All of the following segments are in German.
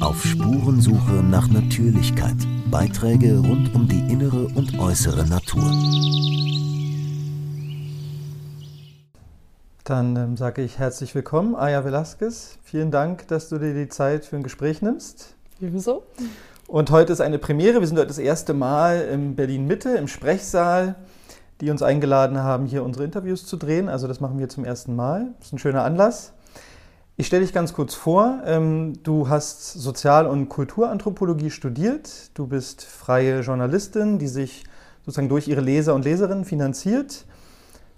Auf Spurensuche nach Natürlichkeit. Beiträge rund um die innere und äußere Natur. Dann ähm, sage ich herzlich willkommen, Aya Velasquez. Vielen Dank, dass du dir die Zeit für ein Gespräch nimmst. Ebenso. Und heute ist eine Premiere. Wir sind heute das erste Mal in Berlin Mitte im Sprechsaal, die uns eingeladen haben, hier unsere Interviews zu drehen. Also das machen wir zum ersten Mal. Das ist ein schöner Anlass. Ich stelle dich ganz kurz vor. Ähm, du hast Sozial- und Kulturanthropologie studiert. Du bist freie Journalistin, die sich sozusagen durch ihre Leser und Leserinnen finanziert.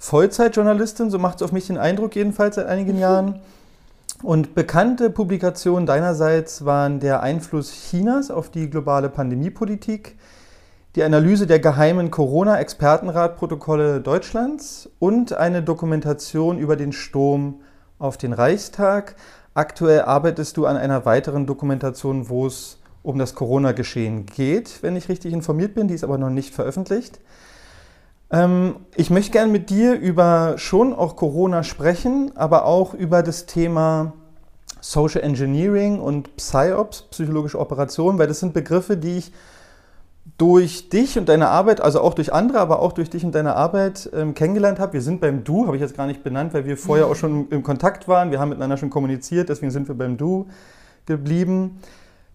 Vollzeitjournalistin, so macht es auf mich den Eindruck jedenfalls seit einigen Jahren. Und bekannte Publikationen deinerseits waren der Einfluss Chinas auf die globale Pandemiepolitik, die Analyse der geheimen Corona-Expertenratprotokolle Deutschlands und eine Dokumentation über den Sturm auf den Reichstag. Aktuell arbeitest du an einer weiteren Dokumentation, wo es um das Corona-Geschehen geht, wenn ich richtig informiert bin. Die ist aber noch nicht veröffentlicht. Ähm, ich möchte gerne mit dir über schon auch Corona sprechen, aber auch über das Thema Social Engineering und PsyOps, psychologische Operationen, weil das sind Begriffe, die ich durch dich und deine Arbeit, also auch durch andere, aber auch durch dich und deine Arbeit ähm, kennengelernt habe. Wir sind beim Du, habe ich jetzt gar nicht benannt, weil wir vorher auch schon im Kontakt waren. Wir haben miteinander schon kommuniziert, deswegen sind wir beim Du geblieben.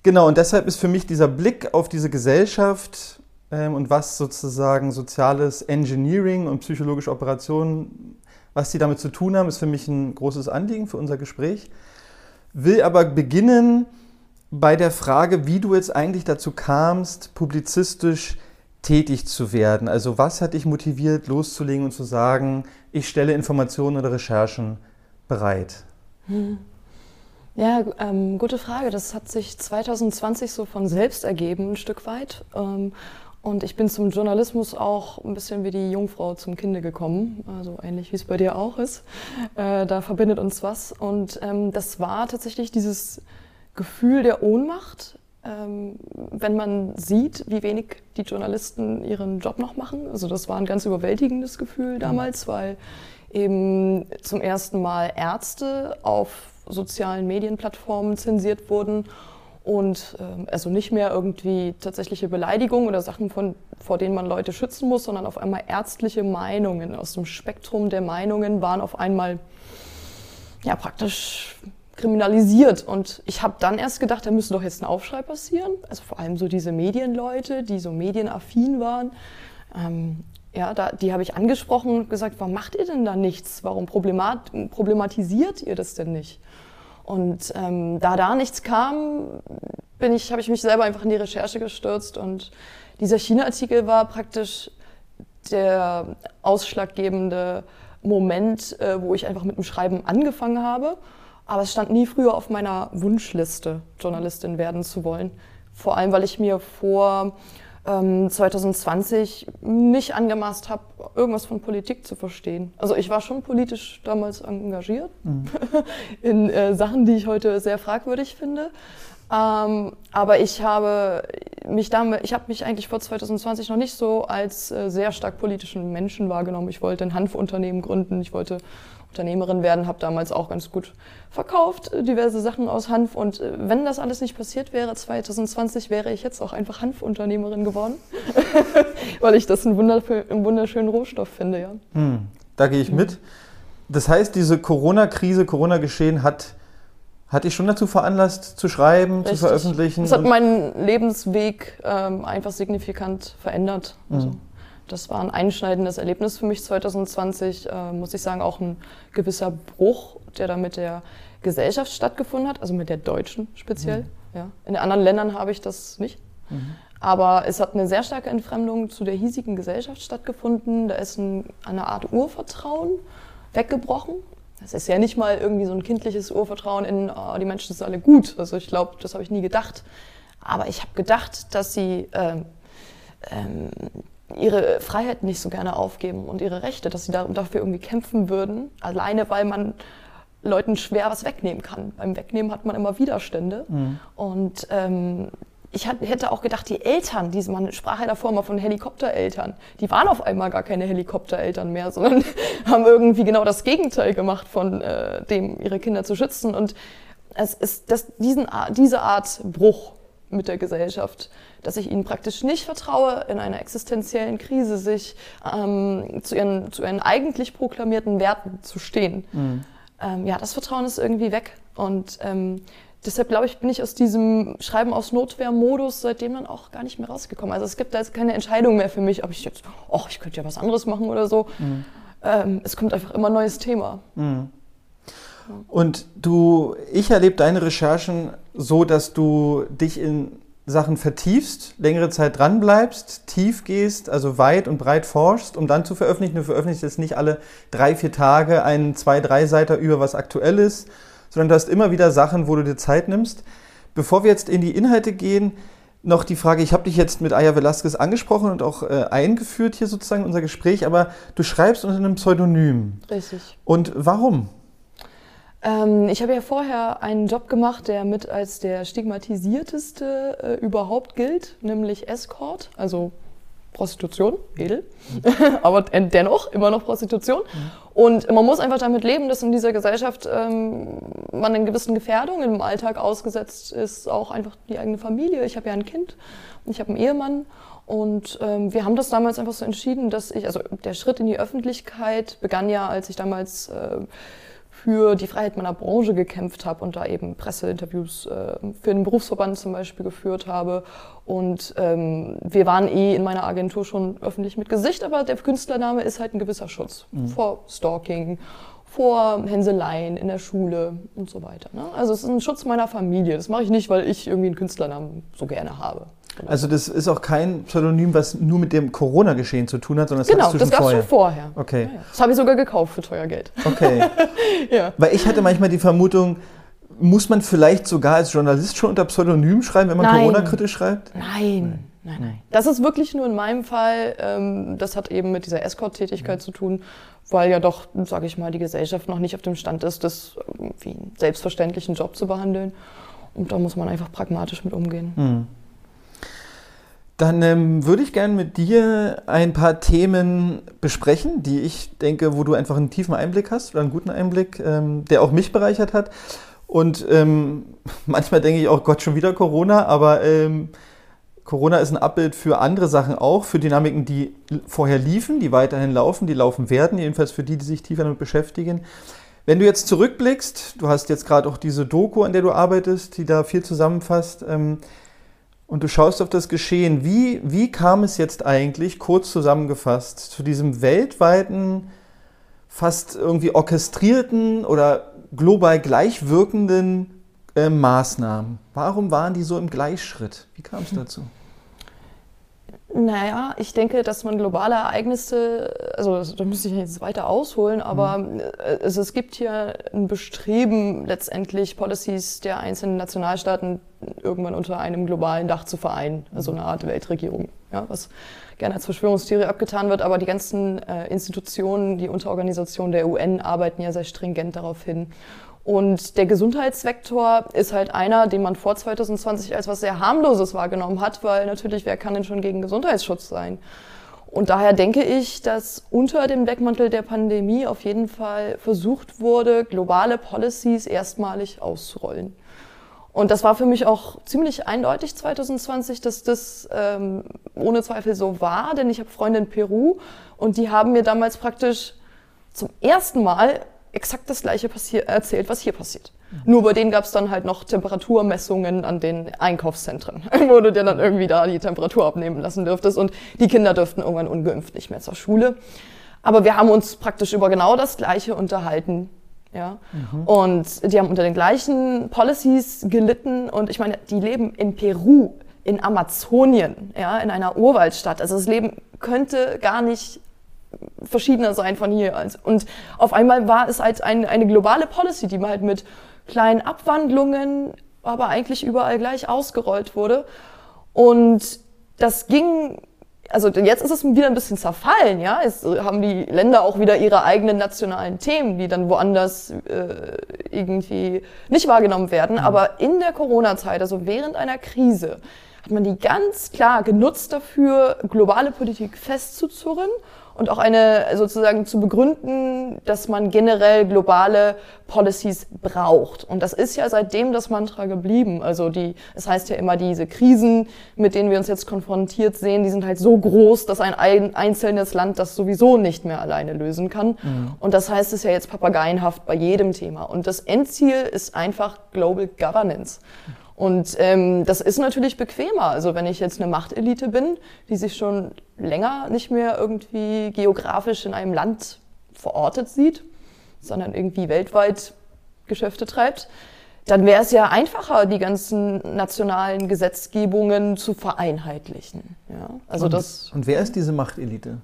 Genau, und deshalb ist für mich dieser Blick auf diese Gesellschaft ähm, und was sozusagen soziales Engineering und psychologische Operationen, was die damit zu tun haben, ist für mich ein großes Anliegen für unser Gespräch. Will aber beginnen bei der Frage, wie du jetzt eigentlich dazu kamst, publizistisch tätig zu werden. Also was hat dich motiviert, loszulegen und zu sagen, ich stelle Informationen oder Recherchen bereit? Hm. Ja, ähm, gute Frage. Das hat sich 2020 so von selbst ergeben, ein Stück weit. Ähm, und ich bin zum Journalismus auch ein bisschen wie die Jungfrau zum Kinde gekommen, also ähnlich wie es bei dir auch ist. Äh, da verbindet uns was. Und ähm, das war tatsächlich dieses Gefühl der Ohnmacht, ähm, wenn man sieht, wie wenig die Journalisten ihren Job noch machen. Also das war ein ganz überwältigendes Gefühl damals, weil eben zum ersten Mal Ärzte auf sozialen Medienplattformen zensiert wurden und ähm, also nicht mehr irgendwie tatsächliche Beleidigungen oder Sachen, von, vor denen man Leute schützen muss, sondern auf einmal ärztliche Meinungen aus dem Spektrum der Meinungen waren auf einmal ja praktisch kriminalisiert. Und ich habe dann erst gedacht, da müsste doch jetzt ein Aufschrei passieren. Also vor allem so diese Medienleute, die so medienaffin waren. Ähm, ja, da, die habe ich angesprochen und gesagt, warum macht ihr denn da nichts? Warum problemat problematisiert ihr das denn nicht? Und ähm, da da nichts kam, bin ich, habe ich mich selber einfach in die Recherche gestürzt und dieser China-Artikel war praktisch der ausschlaggebende Moment, äh, wo ich einfach mit dem Schreiben angefangen habe. Aber es stand nie früher auf meiner Wunschliste, Journalistin werden zu wollen. Vor allem, weil ich mir vor 2020 ähm, nicht angemaßt habe, irgendwas von Politik zu verstehen. Also ich war schon politisch damals engagiert mhm. in äh, Sachen, die ich heute sehr fragwürdig finde. Ähm, aber ich habe mich damit, ich habe mich eigentlich vor 2020 noch nicht so als äh, sehr stark politischen Menschen wahrgenommen. Ich wollte ein Hanfunternehmen gründen, ich wollte Unternehmerin werden, habe damals auch ganz gut verkauft, äh, diverse Sachen aus Hanf. Und äh, wenn das alles nicht passiert wäre, 2020 wäre ich jetzt auch einfach Hanfunternehmerin geworden, weil ich das einen, einen, wunderschönen Rohstoff finde. Ja. Hm, da gehe ich mhm. mit. Das heißt, diese Corona-Krise, Corona-Geschehen hat hat dich schon dazu veranlasst, zu schreiben, Richtig. zu veröffentlichen? Das hat meinen Lebensweg ähm, einfach signifikant verändert. Also. Das war ein einschneidendes Erlebnis für mich 2020, äh, muss ich sagen, auch ein gewisser Bruch, der da mit der Gesellschaft stattgefunden hat, also mit der deutschen speziell. Mhm. Ja. In den anderen Ländern habe ich das nicht. Mhm. Aber es hat eine sehr starke Entfremdung zu der hiesigen Gesellschaft stattgefunden. Da ist ein, eine Art Urvertrauen weggebrochen. Das ist ja nicht mal irgendwie so ein kindliches Urvertrauen in, oh, die Menschen sind alle gut. Also ich glaube, das habe ich nie gedacht. Aber ich habe gedacht, dass sie äh, ähm, ihre Freiheit nicht so gerne aufgeben und ihre Rechte, dass sie dafür irgendwie kämpfen würden, alleine weil man Leuten schwer was wegnehmen kann. Beim Wegnehmen hat man immer Widerstände. Mhm. Und ähm, ich hätte auch gedacht, die Eltern, diese, man sprach ja davor mal von Helikoptereltern, die waren auf einmal gar keine Helikoptereltern mehr, sondern haben irgendwie genau das Gegenteil gemacht von äh, dem, ihre Kinder zu schützen. Und es ist das, diesen, diese Art Bruch mit der Gesellschaft, dass ich ihnen praktisch nicht vertraue, in einer existenziellen Krise sich ähm, zu, ihren, zu ihren eigentlich proklamierten Werten zu stehen. Mhm. Ähm, ja, das Vertrauen ist irgendwie weg. Und ähm, deshalb glaube ich, bin ich aus diesem Schreiben aus Notwehr-Modus seitdem dann auch gar nicht mehr rausgekommen. Also es gibt da jetzt keine Entscheidung mehr für mich, ob ich jetzt, oh, ich könnte ja was anderes machen oder so. Mhm. Ähm, es kommt einfach immer ein neues Thema. Mhm. Und du, ich erlebe deine Recherchen so, dass du dich in Sachen vertiefst, längere Zeit dranbleibst, tief gehst, also weit und breit forschst, um dann zu veröffentlichen. Du veröffentlichst jetzt nicht alle drei, vier Tage einen zwei, drei Seiter über was Aktuelles, sondern du hast immer wieder Sachen, wo du dir Zeit nimmst. Bevor wir jetzt in die Inhalte gehen, noch die Frage, ich habe dich jetzt mit Aya Velasquez angesprochen und auch äh, eingeführt hier sozusagen in unser Gespräch, aber du schreibst unter einem Pseudonym. Richtig. Und warum? Ähm, ich habe ja vorher einen Job gemacht, der mit als der stigmatisierteste äh, überhaupt gilt, nämlich Escort, also Prostitution, edel, aber dennoch immer noch Prostitution. Mhm. Und man muss einfach damit leben, dass in dieser Gesellschaft ähm, man in gewissen Gefährdungen im Alltag ausgesetzt ist, auch einfach die eigene Familie. Ich habe ja ein Kind, ich habe einen Ehemann und ähm, wir haben das damals einfach so entschieden, dass ich, also der Schritt in die Öffentlichkeit begann ja, als ich damals äh, für die Freiheit meiner Branche gekämpft habe und da eben Presseinterviews äh, für den Berufsverband zum Beispiel geführt habe. Und ähm, wir waren eh in meiner Agentur schon öffentlich mit Gesicht, aber der Künstlername ist halt ein gewisser Schutz mhm. vor Stalking, vor Hänseleien in der Schule und so weiter. Ne? Also es ist ein Schutz meiner Familie. Das mache ich nicht, weil ich irgendwie einen Künstlernamen so gerne habe. Genau. Also das ist auch kein Pseudonym, was nur mit dem Corona-Geschehen zu tun hat, sondern das genau, du das gab es schon vorher. Okay. Ja, ja. Das habe ich sogar gekauft für teuer Geld. Okay. ja. Weil ich hatte manchmal die Vermutung, muss man vielleicht sogar als Journalist schon unter Pseudonym schreiben, wenn man Corona-kritisch schreibt? Nein. Nein, nein. Das ist wirklich nur in meinem Fall, ähm, das hat eben mit dieser Escort-Tätigkeit ja. zu tun, weil ja doch, sage ich mal, die Gesellschaft noch nicht auf dem Stand ist, das wie einen selbstverständlichen Job zu behandeln. Und da muss man einfach pragmatisch mit umgehen. Mhm. Dann ähm, würde ich gerne mit dir ein paar Themen besprechen, die ich denke, wo du einfach einen tiefen Einblick hast oder einen guten Einblick, ähm, der auch mich bereichert hat. Und ähm, manchmal denke ich auch, Gott, schon wieder Corona, aber ähm, Corona ist ein Abbild für andere Sachen auch, für Dynamiken, die vorher liefen, die weiterhin laufen, die laufen werden, jedenfalls für die, die sich tiefer damit beschäftigen. Wenn du jetzt zurückblickst, du hast jetzt gerade auch diese Doku, an der du arbeitest, die da viel zusammenfasst, ähm, und du schaust auf das Geschehen. Wie, wie kam es jetzt eigentlich, kurz zusammengefasst, zu diesem weltweiten, fast irgendwie orchestrierten oder global gleichwirkenden äh, Maßnahmen? Warum waren die so im Gleichschritt? Wie kam es dazu? Naja, ich denke, dass man globale Ereignisse, also da müsste ich jetzt weiter ausholen, aber mhm. es, es gibt hier ein Bestreben, letztendlich Policies der einzelnen Nationalstaaten irgendwann unter einem globalen Dach zu vereinen, also eine Art Weltregierung, ja, was gerne als Verschwörungstheorie abgetan wird, aber die ganzen äh, Institutionen, die Unterorganisationen der UN arbeiten ja sehr stringent darauf hin. Und der Gesundheitsvektor ist halt einer, den man vor 2020 als was sehr harmloses wahrgenommen hat, weil natürlich, wer kann denn schon gegen Gesundheitsschutz sein? Und daher denke ich, dass unter dem Deckmantel der Pandemie auf jeden Fall versucht wurde, globale Policies erstmalig auszurollen. Und das war für mich auch ziemlich eindeutig 2020, dass das ähm, ohne Zweifel so war, denn ich habe Freunde in Peru und die haben mir damals praktisch zum ersten Mal exakt das gleiche erzählt, was hier passiert. Mhm. Nur bei denen gab es dann halt noch Temperaturmessungen an den Einkaufszentren, wo du dir dann irgendwie da die Temperatur abnehmen lassen dürftest und die Kinder dürften irgendwann ungeimpft nicht mehr zur Schule. Aber wir haben uns praktisch über genau das Gleiche unterhalten. Ja? Mhm. Und die haben unter den gleichen Policies gelitten und ich meine, die leben in Peru, in Amazonien, ja, in einer Urwaldstadt. Also das Leben könnte gar nicht verschiedener sein von hier. Und auf einmal war es halt ein, eine globale Policy, die halt mit kleinen Abwandlungen, aber eigentlich überall gleich ausgerollt wurde. Und das ging, also jetzt ist es wieder ein bisschen zerfallen, ja. Jetzt haben die Länder auch wieder ihre eigenen nationalen Themen, die dann woanders äh, irgendwie nicht wahrgenommen werden. Mhm. Aber in der Corona-Zeit, also während einer Krise, hat man die ganz klar genutzt dafür, globale Politik festzuzurren und auch eine sozusagen zu begründen, dass man generell globale Policies braucht. Und das ist ja seitdem das Mantra geblieben. Also die, es das heißt ja immer, diese Krisen, mit denen wir uns jetzt konfrontiert sehen, die sind halt so groß, dass ein einzelnes Land das sowieso nicht mehr alleine lösen kann. Mhm. Und das heißt es ja jetzt papageienhaft bei jedem Thema. Und das Endziel ist einfach Global Governance. Und ähm, das ist natürlich bequemer. Also wenn ich jetzt eine Machtelite bin, die sich schon länger nicht mehr irgendwie geografisch in einem Land verortet sieht, sondern irgendwie weltweit Geschäfte treibt, dann wäre es ja einfacher, die ganzen nationalen Gesetzgebungen zu vereinheitlichen. Ja? Also und, das, und wer ist diese Machtelite?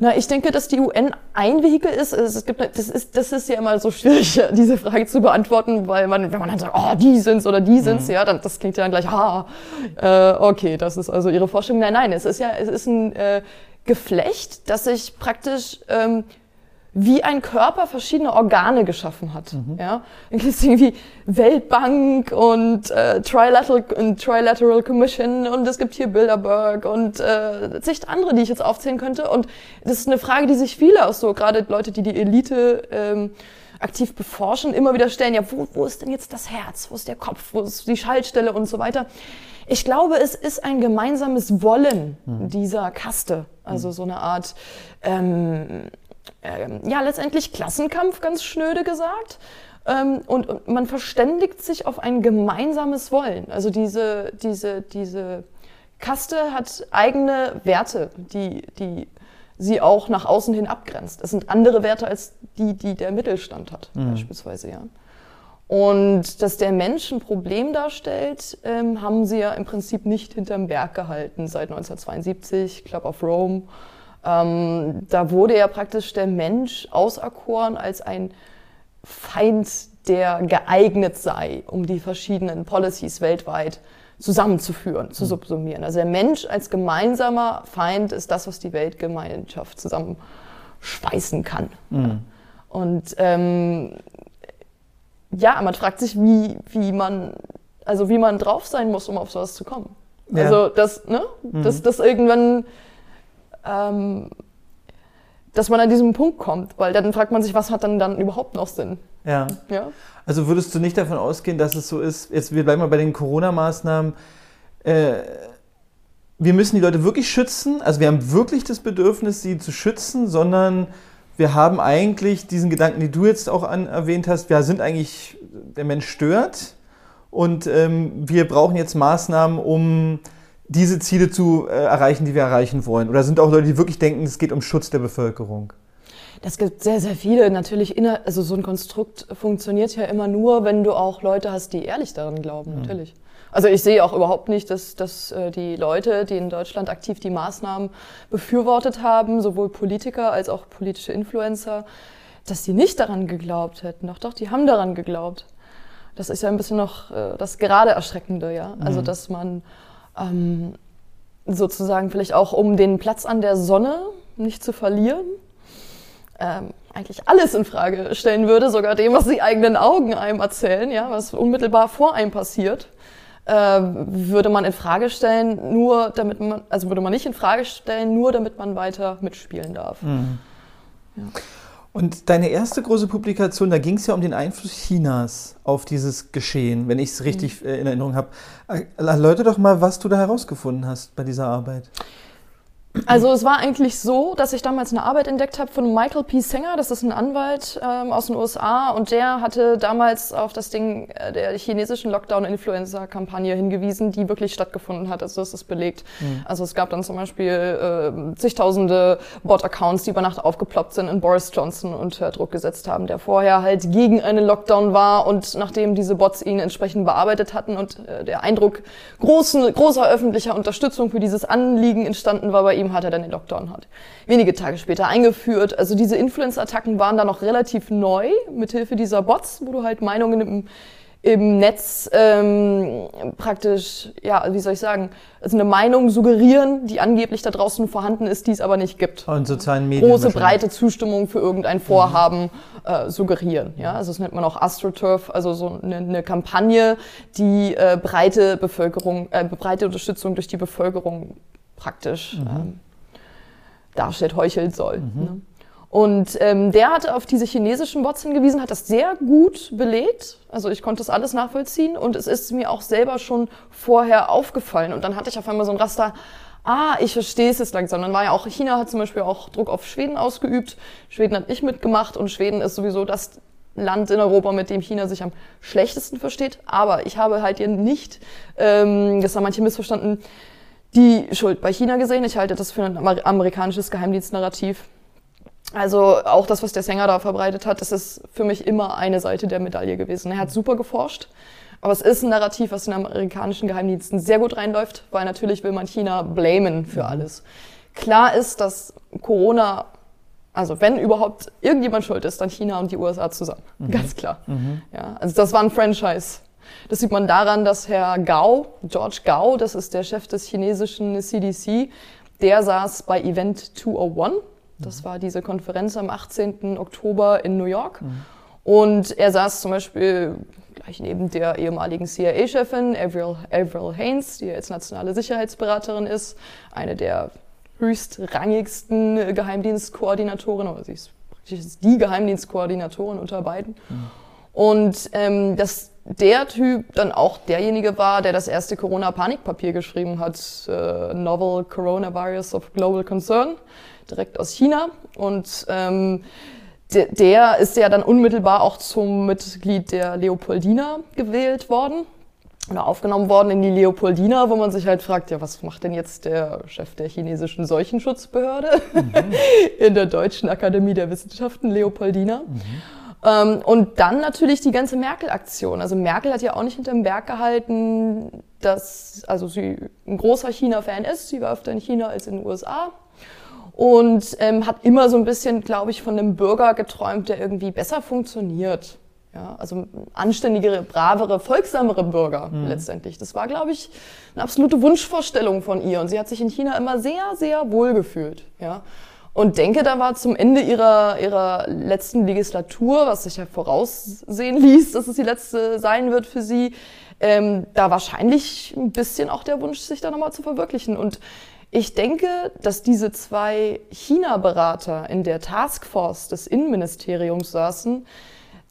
Na, ich denke, dass die UN ein Vehikel ist. Es gibt, das ist, das ist ja immer so schwierig, diese Frage zu beantworten, weil man, wenn man dann sagt, oh, die sind's oder die sind's, mhm. ja, dann, das klingt ja dann gleich, ah, äh, okay, das ist also ihre Vorstellung. Nein, nein, es ist ja, es ist ein äh, Geflecht, das sich praktisch ähm, wie ein Körper verschiedene Organe geschaffen hat. Mhm. Ja, irgendwie Weltbank und äh, Trilateral, und Trilateral Commission und es gibt hier Bilderberg und äh, zig andere, die ich jetzt aufzählen könnte. Und das ist eine Frage, die sich viele auch so, gerade Leute, die die Elite ähm, aktiv beforschen, immer wieder stellen. Ja, wo, wo ist denn jetzt das Herz? Wo ist der Kopf? Wo ist die Schaltstelle und so weiter? Ich glaube, es ist ein gemeinsames Wollen mhm. dieser Kaste, also mhm. so eine Art ähm, ähm, ja, letztendlich Klassenkampf, ganz schnöde gesagt. Ähm, und, und, man verständigt sich auf ein gemeinsames Wollen. Also diese, diese, diese Kaste hat eigene Werte, die, die sie auch nach außen hin abgrenzt. Es sind andere Werte als die, die der Mittelstand hat, mhm. beispielsweise, ja. Und dass der Mensch ein Problem darstellt, ähm, haben sie ja im Prinzip nicht hinterm Berg gehalten seit 1972, Club of Rome. Ähm, da wurde ja praktisch der Mensch auserkoren als ein Feind, der geeignet sei, um die verschiedenen Policies weltweit zusammenzuführen, zu hm. subsumieren. Also der Mensch als gemeinsamer Feind ist das, was die Weltgemeinschaft zusammenschweißen kann. Mhm. Und ähm, ja, man fragt sich, wie, wie man, also wie man drauf sein muss, um auf sowas zu kommen. Ja. Also das, ne, mhm. dass das irgendwann ähm, dass man an diesem Punkt kommt, weil dann fragt man sich, was hat dann dann überhaupt noch Sinn? Ja. ja. Also würdest du nicht davon ausgehen, dass es so ist, jetzt wir bleiben mal bei den Corona-Maßnahmen, äh, wir müssen die Leute wirklich schützen, also wir haben wirklich das Bedürfnis, sie zu schützen, sondern wir haben eigentlich diesen Gedanken, die du jetzt auch an, erwähnt hast, wir sind eigentlich, der Mensch stört und ähm, wir brauchen jetzt Maßnahmen, um diese Ziele zu äh, erreichen, die wir erreichen wollen? Oder sind auch Leute, die wirklich denken, es geht um Schutz der Bevölkerung? Das gibt sehr, sehr viele. Natürlich, inner, also so ein Konstrukt funktioniert ja immer nur, wenn du auch Leute hast, die ehrlich daran glauben, mhm. natürlich. Also ich sehe auch überhaupt nicht, dass, dass äh, die Leute, die in Deutschland aktiv die Maßnahmen befürwortet haben, sowohl Politiker als auch politische Influencer, dass die nicht daran geglaubt hätten. Doch, doch, die haben daran geglaubt. Das ist ja ein bisschen noch äh, das gerade Erschreckende, ja. Also, mhm. dass man ähm, sozusagen vielleicht auch um den Platz an der Sonne nicht zu verlieren, ähm, eigentlich alles in Frage stellen würde, sogar dem, was die eigenen Augen einem erzählen, ja, was unmittelbar vor einem passiert, äh, würde man in Frage stellen, nur damit man, also würde man nicht in Frage stellen, nur damit man weiter mitspielen darf. Mhm. Ja. Und deine erste große Publikation, da ging es ja um den Einfluss Chinas auf dieses Geschehen, wenn ich es richtig mhm. in Erinnerung habe. Erläutere doch mal, was du da herausgefunden hast bei dieser Arbeit. Also es war eigentlich so, dass ich damals eine Arbeit entdeckt habe von Michael P. Singer, das ist ein Anwalt ähm, aus den USA und der hatte damals auf das Ding äh, der chinesischen Lockdown-Influencer-Kampagne hingewiesen, die wirklich stattgefunden hat. Also das ist belegt. Mhm. Also es gab dann zum Beispiel äh, zigtausende Bot-Accounts, die über Nacht aufgeploppt sind und Boris Johnson unter Druck gesetzt haben, der vorher halt gegen einen Lockdown war und nachdem diese Bots ihn entsprechend bearbeitet hatten und äh, der Eindruck großen, großer öffentlicher Unterstützung für dieses Anliegen entstanden war bei ihm, hat er dann den Lockdown hat. Wenige Tage später eingeführt. Also diese Influence-Attacken waren da noch relativ neu, mithilfe dieser Bots, wo du halt Meinungen im, im Netz ähm, praktisch, ja, wie soll ich sagen, also eine Meinung suggerieren, die angeblich da draußen vorhanden ist, die es aber nicht gibt. Und sozialen Medien. Große, breite Zustimmung für irgendein Vorhaben mhm. äh, suggerieren. Ja, also das nennt man auch AstroTurf, also so eine, eine Kampagne, die äh, breite Bevölkerung, äh, breite Unterstützung durch die Bevölkerung praktisch mhm. ähm, darstellt, heucheln soll. Mhm. Ne? Und ähm, der hat auf diese chinesischen Bots hingewiesen, hat das sehr gut belegt. Also ich konnte das alles nachvollziehen und es ist mir auch selber schon vorher aufgefallen. Und dann hatte ich auf einmal so ein Raster, ah, ich verstehe es jetzt langsam. Dann war ja auch, China hat zum Beispiel auch Druck auf Schweden ausgeübt. Schweden hat nicht mitgemacht und Schweden ist sowieso das Land in Europa, mit dem China sich am schlechtesten versteht. Aber ich habe halt hier nicht, ähm, das haben manche missverstanden, die Schuld bei China gesehen. Ich halte das für ein amerikanisches Geheimdienstnarrativ. Also auch das, was der Sänger da verbreitet hat, das ist für mich immer eine Seite der Medaille gewesen. Er hat super geforscht, aber es ist ein Narrativ, was in amerikanischen Geheimdiensten sehr gut reinläuft, weil natürlich will man China blamen für mhm. alles. Klar ist, dass Corona, also wenn überhaupt irgendjemand schuld ist, dann China und die USA zusammen. Mhm. Ganz klar. Mhm. Ja, also das war ein Franchise. Das sieht man daran, dass Herr Gao, George Gao, das ist der Chef des chinesischen CDC, der saß bei Event 201 das war diese Konferenz am 18. Oktober in New York. Mhm. Und er saß zum Beispiel gleich neben der ehemaligen CIA-Chefin Avril, Avril Haines, die jetzt nationale Sicherheitsberaterin ist, eine der höchstrangigsten Geheimdienstkoordinatoren, oder sie ist praktisch die Geheimdienstkoordinatorin unter beiden. Mhm. Und ähm, dass der Typ dann auch derjenige war, der das erste Corona-Panikpapier geschrieben hat, äh, Novel Coronavirus of Global Concern direkt aus China. Und ähm, der, der ist ja dann unmittelbar auch zum Mitglied der Leopoldina gewählt worden oder aufgenommen worden in die Leopoldina, wo man sich halt fragt, ja, was macht denn jetzt der Chef der chinesischen Seuchenschutzbehörde mhm. in der Deutschen Akademie der Wissenschaften, Leopoldina? Mhm. Ähm, und dann natürlich die ganze Merkel-Aktion. Also Merkel hat ja auch nicht hinterm Berg gehalten, dass also sie ein großer China-Fan ist. Sie war öfter in China als in den USA und ähm, hat immer so ein bisschen, glaube ich, von einem Bürger geträumt, der irgendwie besser funktioniert. Ja, also anständigere, bravere, folgsamere Bürger mhm. letztendlich. Das war, glaube ich, eine absolute Wunschvorstellung von ihr. Und sie hat sich in China immer sehr, sehr wohl gefühlt. Ja. Und denke, da war zum Ende ihrer, ihrer letzten Legislatur, was sich ja voraussehen ließ, dass es die letzte sein wird für sie, ähm, da wahrscheinlich ein bisschen auch der Wunsch, sich da nochmal zu verwirklichen. Und ich denke, dass diese zwei China-Berater in der Taskforce des Innenministeriums saßen.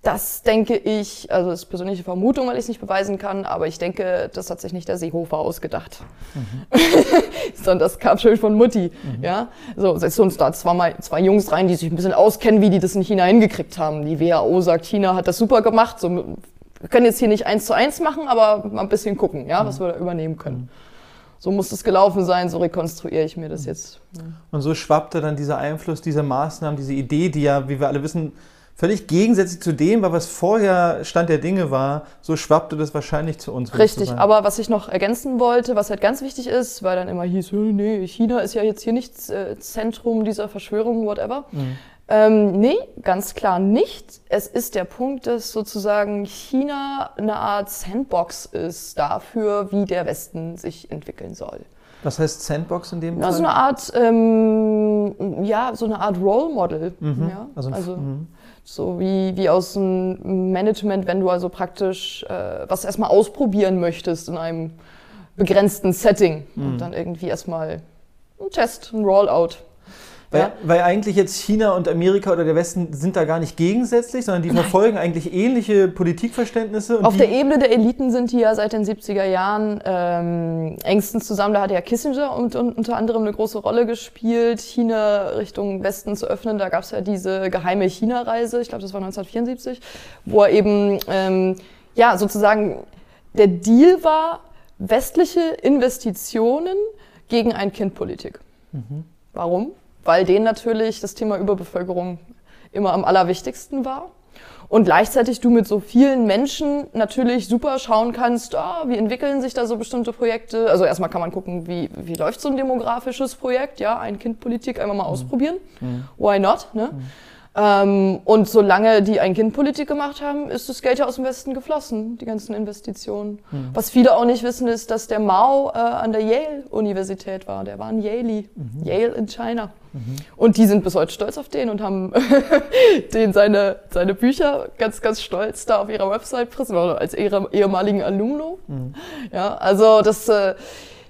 Das denke ich, also das ist persönliche Vermutung, weil ich es nicht beweisen kann, aber ich denke, das hat sich nicht der Seehofer ausgedacht. Mhm. Sondern das kam schon von Mutti. Mhm. Ja? So, setzt uns da zwei, zwei Jungs rein, die sich ein bisschen auskennen, wie die das in China hingekriegt haben. Die WHO sagt, China hat das super gemacht. So, wir können jetzt hier nicht eins zu eins machen, aber mal ein bisschen gucken, ja, mhm. was wir da übernehmen können. Mhm so muss es gelaufen sein, so rekonstruiere ich mir das jetzt. Und so schwappte dann dieser Einfluss dieser Maßnahmen, diese Idee, die ja, wie wir alle wissen, völlig gegensätzlich zu dem war, was vorher Stand der Dinge war, so schwappte das wahrscheinlich zu uns. Richtig, aber was ich noch ergänzen wollte, was halt ganz wichtig ist, weil dann immer hieß, nee, China ist ja jetzt hier nicht äh, Zentrum dieser Verschwörung, whatever. Mhm. Ähm, nee, ganz klar nicht. Es ist der Punkt, dass sozusagen China eine Art Sandbox ist dafür, wie der Westen sich entwickeln soll. Was heißt Sandbox in dem ja, Fall? So eine Art, ähm, ja, so eine Art Role Model. Mhm. Ja? Also, also mhm. So wie, wie aus dem Management, wenn du also praktisch äh, was erstmal ausprobieren möchtest in einem begrenzten Setting mhm. und dann irgendwie erstmal ein Test, ein Rollout weil, ja? weil, eigentlich jetzt China und Amerika oder der Westen sind da gar nicht gegensätzlich, sondern die verfolgen Nein. eigentlich ähnliche Politikverständnisse. Auf der Ebene der Eliten sind die ja seit den 70er Jahren ähm, engstens zusammen. Da hat ja Kissinger und, und, unter anderem eine große Rolle gespielt, China Richtung Westen zu öffnen. Da gab es ja diese geheime China-Reise, ich glaube, das war 1974, wo er eben ähm, ja sozusagen der Deal war, westliche Investitionen gegen Ein-Kind-Politik. Mhm. Warum? Weil denen natürlich das Thema Überbevölkerung immer am allerwichtigsten war. Und gleichzeitig du mit so vielen Menschen natürlich super schauen kannst, ah, wie entwickeln sich da so bestimmte Projekte. Also erstmal kann man gucken, wie, wie läuft so ein demografisches Projekt, ja, ein Kindpolitik einfach mal mhm. ausprobieren. Mhm. Why not? Ne? Mhm. Ähm, und solange die ein Kind Politik gemacht haben, ist das Geld ja aus dem Westen geflossen, die ganzen Investitionen. Mhm. Was viele auch nicht wissen, ist, dass der Mao äh, an der Yale-Universität war. Der war ein Yale, mhm. Yale in China. Mhm. Und die sind bis heute stolz auf den und haben den seine, seine Bücher ganz, ganz stolz da auf ihrer Website präsentiert, als ihre ehemaligen Alumno. Mhm. Ja, also das, äh,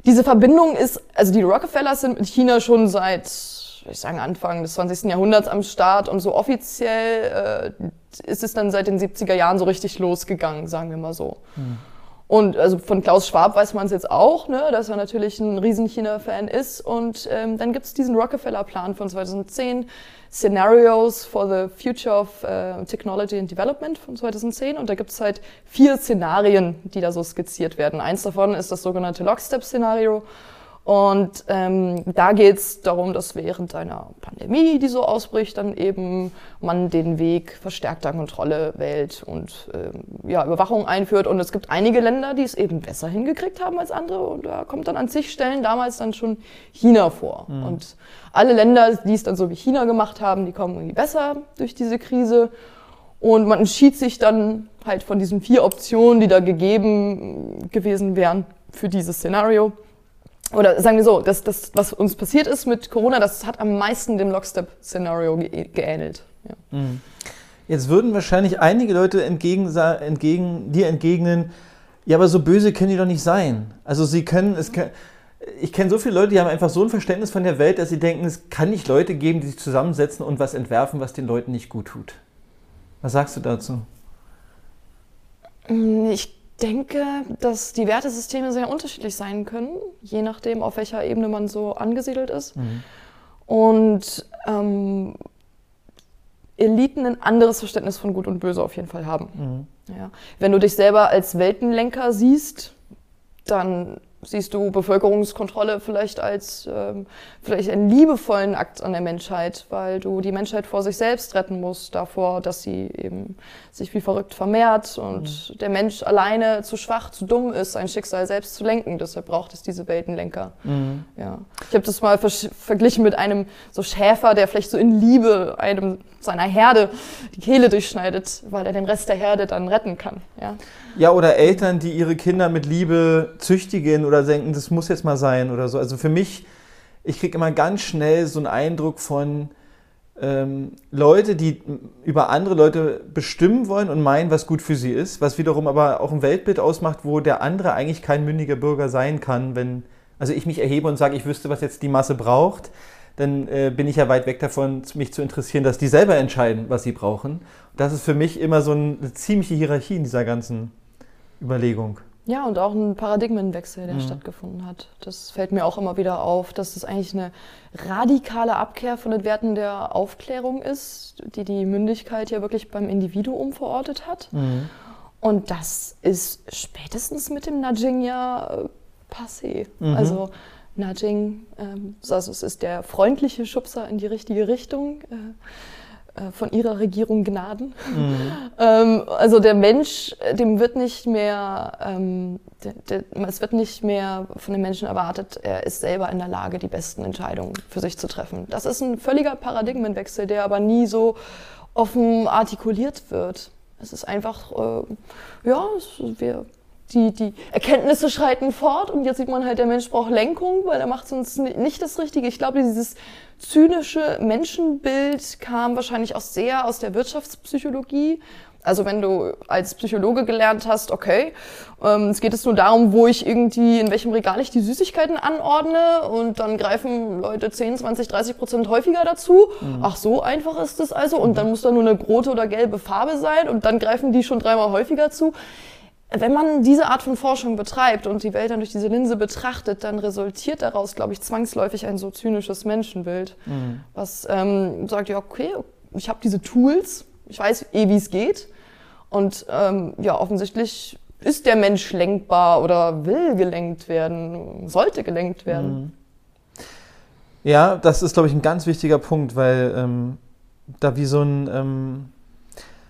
diese Verbindung ist, also die Rockefellers sind mit China schon seit soll ich sagen, Anfang des 20. Jahrhunderts am Start und so offiziell äh, ist es dann seit den 70er Jahren so richtig losgegangen, sagen wir mal so. Mhm. Und also von Klaus Schwab weiß man es jetzt auch, ne, dass er natürlich ein riesen China-Fan ist. Und ähm, dann gibt es diesen Rockefeller-Plan von 2010, Scenarios for the Future of uh, Technology and Development von 2010. Und da gibt es halt vier Szenarien, die da so skizziert werden. Eins davon ist das sogenannte Lockstep-Szenario. Und ähm, da geht es darum, dass während einer Pandemie, die so ausbricht, dann eben man den Weg verstärkter Kontrolle wählt und ähm, ja, Überwachung einführt. Und es gibt einige Länder, die es eben besser hingekriegt haben als andere. Und da kommt dann an zig Stellen damals dann schon China vor. Mhm. Und alle Länder, die es dann so wie China gemacht haben, die kommen irgendwie besser durch diese Krise. Und man entschied sich dann halt von diesen vier Optionen, die da gegeben gewesen wären für dieses Szenario oder sagen wir so, das, das, was uns passiert ist mit Corona, das hat am meisten dem Lockstep-Szenario ge geähnelt. Ja. Mhm. Jetzt würden wahrscheinlich einige Leute entgegen, entgegen, dir entgegnen, ja, aber so böse können die doch nicht sein. Also sie können, es kann, ich kenne so viele Leute, die haben einfach so ein Verständnis von der Welt, dass sie denken, es kann nicht Leute geben, die sich zusammensetzen und was entwerfen, was den Leuten nicht gut tut. Was sagst du dazu? Ich denke, dass die Wertesysteme sehr unterschiedlich sein können, je nachdem, auf welcher Ebene man so angesiedelt ist. Mhm. Und ähm, Eliten ein anderes Verständnis von Gut und Böse auf jeden Fall haben. Mhm. Ja. Wenn du dich selber als Weltenlenker siehst, dann siehst du Bevölkerungskontrolle vielleicht als ähm, vielleicht einen liebevollen Akt an der Menschheit, weil du die Menschheit vor sich selbst retten musst, davor, dass sie eben sich wie verrückt vermehrt und mhm. der Mensch alleine zu schwach, zu dumm ist, sein Schicksal selbst zu lenken. Deshalb braucht es diese Weltenlenker. Mhm. Ja. Ich habe das mal ver verglichen mit einem so Schäfer, der vielleicht so in Liebe einem seiner Herde die Kehle durchschneidet, weil er den Rest der Herde dann retten kann. Ja. Ja, oder Eltern, die ihre Kinder mit Liebe züchtigen oder denken, das muss jetzt mal sein oder so. Also für mich, ich kriege immer ganz schnell so einen Eindruck von ähm, Leute, die über andere Leute bestimmen wollen und meinen, was gut für sie ist, was wiederum aber auch ein Weltbild ausmacht, wo der andere eigentlich kein mündiger Bürger sein kann, wenn also ich mich erhebe und sage, ich wüsste, was jetzt die Masse braucht dann äh, bin ich ja weit weg davon, mich zu interessieren, dass die selber entscheiden, was sie brauchen. das ist für mich immer so eine ziemliche Hierarchie in dieser ganzen Überlegung. Ja, und auch ein Paradigmenwechsel, der mhm. stattgefunden hat. Das fällt mir auch immer wieder auf, dass es eigentlich eine radikale Abkehr von den Werten der Aufklärung ist, die die Mündigkeit ja wirklich beim Individuum verortet hat. Mhm. Und das ist spätestens mit dem Nudging ja äh, passé. Mhm. Also Nudging, ähm, also es ist der freundliche Schubser in die richtige Richtung. Äh, äh, von ihrer Regierung Gnaden. Mhm. Ähm, also der Mensch, dem wird nicht mehr, ähm, der, der, es wird nicht mehr von den Menschen erwartet, er ist selber in der Lage, die besten Entscheidungen für sich zu treffen. Das ist ein völliger Paradigmenwechsel, der aber nie so offen artikuliert wird. Es ist einfach, äh, ja, es, wir die, die Erkenntnisse schreiten fort und jetzt sieht man halt, der Mensch braucht Lenkung, weil er macht sonst nicht das Richtige. Ich glaube, dieses zynische Menschenbild kam wahrscheinlich auch sehr aus der Wirtschaftspsychologie. Also wenn du als Psychologe gelernt hast, okay, ähm, es geht es nur darum, wo ich irgendwie, in welchem Regal ich die Süßigkeiten anordne und dann greifen Leute 10, 20, 30 Prozent häufiger dazu. Mhm. Ach, so einfach ist es also. Und dann muss da nur eine rote oder gelbe Farbe sein und dann greifen die schon dreimal häufiger zu wenn man diese Art von Forschung betreibt und die Welt dann durch diese Linse betrachtet, dann resultiert daraus, glaube ich, zwangsläufig ein so zynisches Menschenbild, mhm. was ähm, sagt, ja, okay, ich habe diese Tools, ich weiß eh, wie es geht. Und ähm, ja, offensichtlich ist der Mensch lenkbar oder will gelenkt werden, sollte gelenkt werden. Mhm. Ja, das ist, glaube ich, ein ganz wichtiger Punkt, weil ähm, da wie so ein ähm,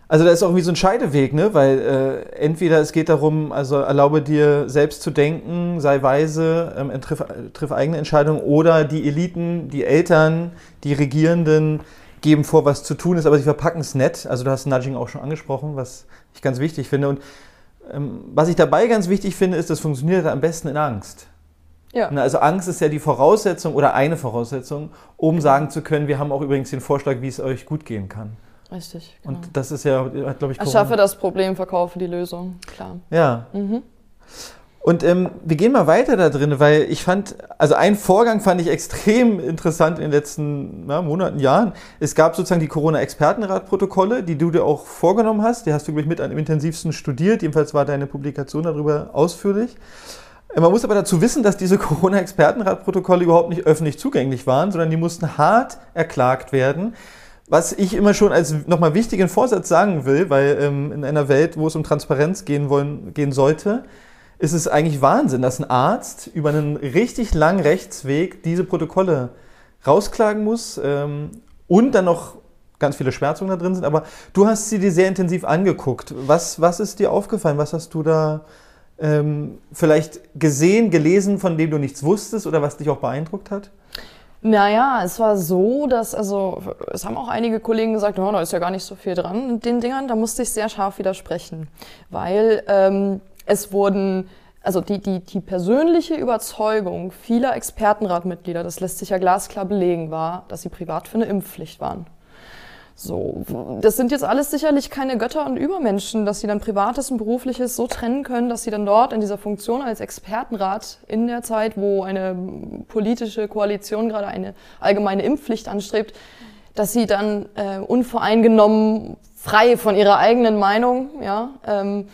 also da ist auch irgendwie so ein Scheideweg, ne? Weil äh, entweder es geht darum, also erlaube dir selbst zu denken, sei weise, ähm, triff, triff eigene Entscheidungen, oder die Eliten, die Eltern, die Regierenden geben vor, was zu tun ist, aber sie verpacken es nett. Also du hast Nudging auch schon angesprochen, was ich ganz wichtig finde. Und ähm, was ich dabei ganz wichtig finde, ist, das funktioniert am besten in Angst. Ja. Also Angst ist ja die Voraussetzung oder eine Voraussetzung, um sagen zu können, wir haben auch übrigens den Vorschlag, wie es euch gut gehen kann. Richtig. Genau. Und das ist ja, glaube ich, Corona. Erschaffe das Problem, verkaufe die Lösung, klar. Ja. Mhm. Und ähm, wir gehen mal weiter da drin, weil ich fand, also ein Vorgang fand ich extrem interessant in den letzten na, Monaten, Jahren. Es gab sozusagen die Corona-Expertenrat-Protokolle, die du dir auch vorgenommen hast. Die hast du, glaube ich, mit am intensivsten studiert. Jedenfalls war deine Publikation darüber ausführlich. Äh, man muss aber dazu wissen, dass diese Corona-Expertenrat-Protokolle überhaupt nicht öffentlich zugänglich waren, sondern die mussten hart erklagt werden. Was ich immer schon als nochmal wichtigen Vorsatz sagen will, weil ähm, in einer Welt, wo es um Transparenz gehen, wollen, gehen sollte, ist es eigentlich Wahnsinn, dass ein Arzt über einen richtig langen Rechtsweg diese Protokolle rausklagen muss ähm, und dann noch ganz viele Schmerzungen da drin sind. Aber du hast sie dir sehr intensiv angeguckt. Was, was ist dir aufgefallen? Was hast du da ähm, vielleicht gesehen, gelesen, von dem du nichts wusstest oder was dich auch beeindruckt hat? Naja, es war so, dass, also, es haben auch einige Kollegen gesagt, oh, da ist ja gar nicht so viel dran in den Dingern. Da musste ich sehr scharf widersprechen, weil ähm, es wurden, also die, die, die persönliche Überzeugung vieler Expertenratmitglieder, das lässt sich ja glasklar belegen, war, dass sie privat für eine Impfpflicht waren. So, das sind jetzt alles sicherlich keine Götter und Übermenschen, dass sie dann Privates und Berufliches so trennen können, dass sie dann dort in dieser Funktion als Expertenrat in der Zeit, wo eine politische Koalition gerade eine allgemeine Impfpflicht anstrebt, dass sie dann äh, unvoreingenommen frei von ihrer eigenen Meinung, ja, ähm,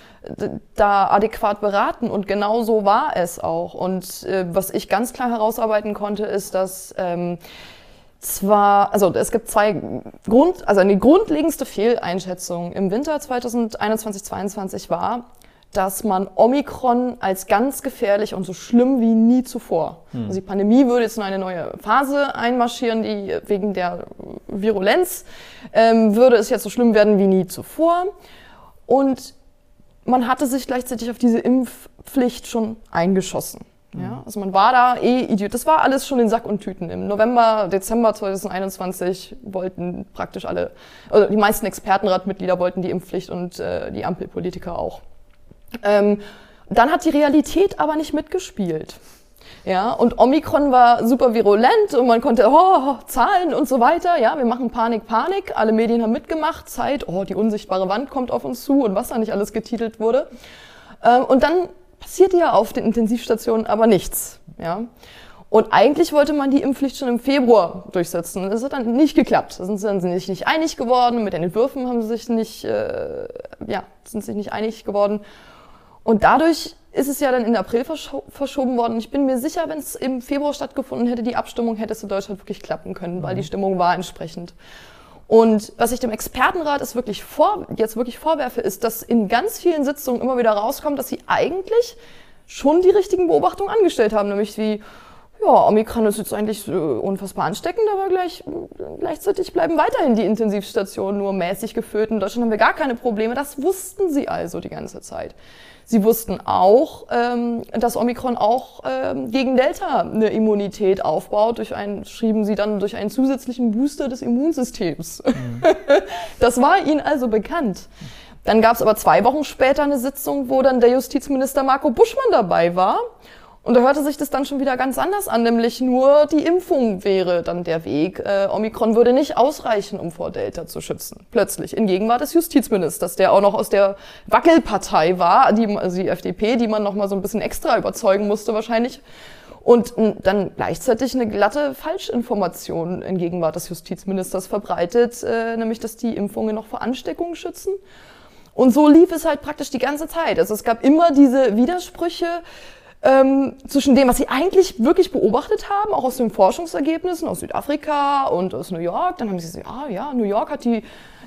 da adäquat beraten. Und genau so war es auch. Und äh, was ich ganz klar herausarbeiten konnte, ist, dass ähm, zwar, also es gibt zwei Grund, also eine grundlegendste Fehleinschätzung im Winter 2021-22 war, dass man Omikron als ganz gefährlich und so schlimm wie nie zuvor. Hm. Also die Pandemie würde jetzt in eine neue Phase einmarschieren, die wegen der Virulenz ähm, würde es jetzt so schlimm werden wie nie zuvor. Und man hatte sich gleichzeitig auf diese Impfpflicht schon eingeschossen. Ja, also man war da eh Idiot. Das war alles schon in Sack und Tüten. Im November, Dezember 2021 wollten praktisch alle, also die meisten Expertenratmitglieder wollten die Impfpflicht und äh, die Ampelpolitiker auch. Ähm, dann hat die Realität aber nicht mitgespielt. Ja, und Omikron war super virulent und man konnte, oh, Zahlen und so weiter. Ja, wir machen Panik, Panik. Alle Medien haben mitgemacht. Zeit, oh, die unsichtbare Wand kommt auf uns zu und was da nicht alles getitelt wurde. Ähm, und dann passierte ja auf den Intensivstationen aber nichts. Ja. Und eigentlich wollte man die Impfpflicht schon im Februar durchsetzen. Das hat dann nicht geklappt. Da sind sie dann sich nicht einig geworden. Mit den Entwürfen haben sie sich nicht, äh, ja, sind sich nicht einig geworden. Und dadurch ist es ja dann in April verscho verschoben worden. Ich bin mir sicher, wenn es im Februar stattgefunden hätte, die Abstimmung hätte es in Deutschland wirklich klappen können, weil die mhm. Stimmung war entsprechend. Und was ich dem Expertenrat ist wirklich vor, jetzt wirklich vorwerfe, ist, dass in ganz vielen Sitzungen immer wieder rauskommt, dass sie eigentlich schon die richtigen Beobachtungen angestellt haben, nämlich wie, ja, Omikron ist jetzt eigentlich äh, unfassbar ansteckend, aber gleich, gleichzeitig bleiben weiterhin die Intensivstationen nur mäßig gefüllt. In Deutschland haben wir gar keine Probleme. Das wussten sie also die ganze Zeit. Sie wussten auch, ähm, dass Omikron auch ähm, gegen Delta eine Immunität aufbaut, durch einen, schrieben sie dann, durch einen zusätzlichen Booster des Immunsystems. Mhm. das war ihnen also bekannt. Dann gab es aber zwei Wochen später eine Sitzung, wo dann der Justizminister Marco Buschmann dabei war und da hörte sich das dann schon wieder ganz anders an, nämlich nur die Impfung wäre dann der Weg. Äh, Omikron würde nicht ausreichen, um vor Delta zu schützen. Plötzlich, in Gegenwart des Justizministers, der auch noch aus der Wackelpartei war, die, also die FDP, die man noch mal so ein bisschen extra überzeugen musste wahrscheinlich. Und dann gleichzeitig eine glatte Falschinformation in Gegenwart des Justizministers verbreitet, äh, nämlich dass die Impfungen noch vor Ansteckungen schützen. Und so lief es halt praktisch die ganze Zeit. Also es gab immer diese Widersprüche, ähm, zwischen dem, was sie eigentlich wirklich beobachtet haben, auch aus den Forschungsergebnissen aus Südafrika und aus New York. Dann haben sie gesagt, ah ja, New York hat die,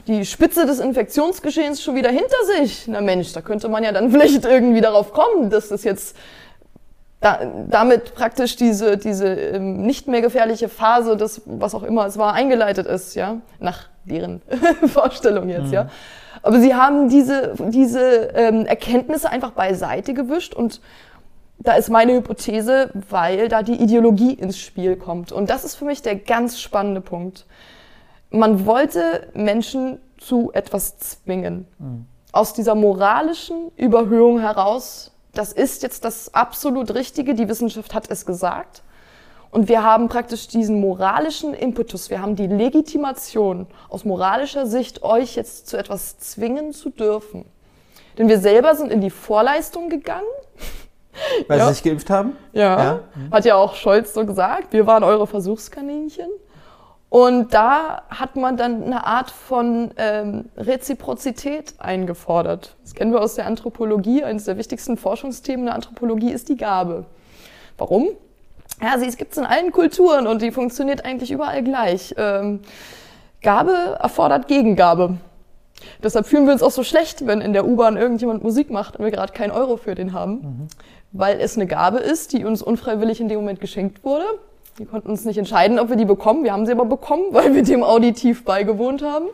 die Spitze des Infektionsgeschehens schon wieder hinter sich. Na Mensch, da könnte man ja dann vielleicht irgendwie darauf kommen, dass das jetzt da, damit praktisch diese, diese ähm, nicht mehr gefährliche Phase des, was auch immer es war, eingeleitet ist, ja, nach deren Vorstellung jetzt, mhm. ja. Aber sie haben diese, diese ähm, Erkenntnisse einfach beiseite gewischt und da ist meine Hypothese, weil da die Ideologie ins Spiel kommt. Und das ist für mich der ganz spannende Punkt. Man wollte Menschen zu etwas zwingen. Mhm. Aus dieser moralischen Überhöhung heraus, das ist jetzt das absolut Richtige, die Wissenschaft hat es gesagt. Und wir haben praktisch diesen moralischen Impetus, wir haben die Legitimation aus moralischer Sicht, euch jetzt zu etwas zwingen zu dürfen. Denn wir selber sind in die Vorleistung gegangen Weil ja. sie sich geimpft haben? Ja. ja. Hat ja auch Scholz so gesagt. Wir waren eure Versuchskaninchen. Und da hat man dann eine Art von ähm, Reziprozität eingefordert. Das kennen wir aus der Anthropologie. Eines der wichtigsten Forschungsthemen der Anthropologie ist die Gabe. Warum? Ja, sie gibt es in allen Kulturen und die funktioniert eigentlich überall gleich. Ähm, Gabe erfordert Gegengabe. Deshalb fühlen wir uns auch so schlecht, wenn in der U-Bahn irgendjemand Musik macht und wir gerade keinen Euro für den haben, mhm. Weil es eine Gabe ist, die uns unfreiwillig in dem Moment geschenkt wurde. Wir konnten uns nicht entscheiden, ob wir die bekommen. Wir haben sie aber bekommen, weil wir dem auditiv beigewohnt haben.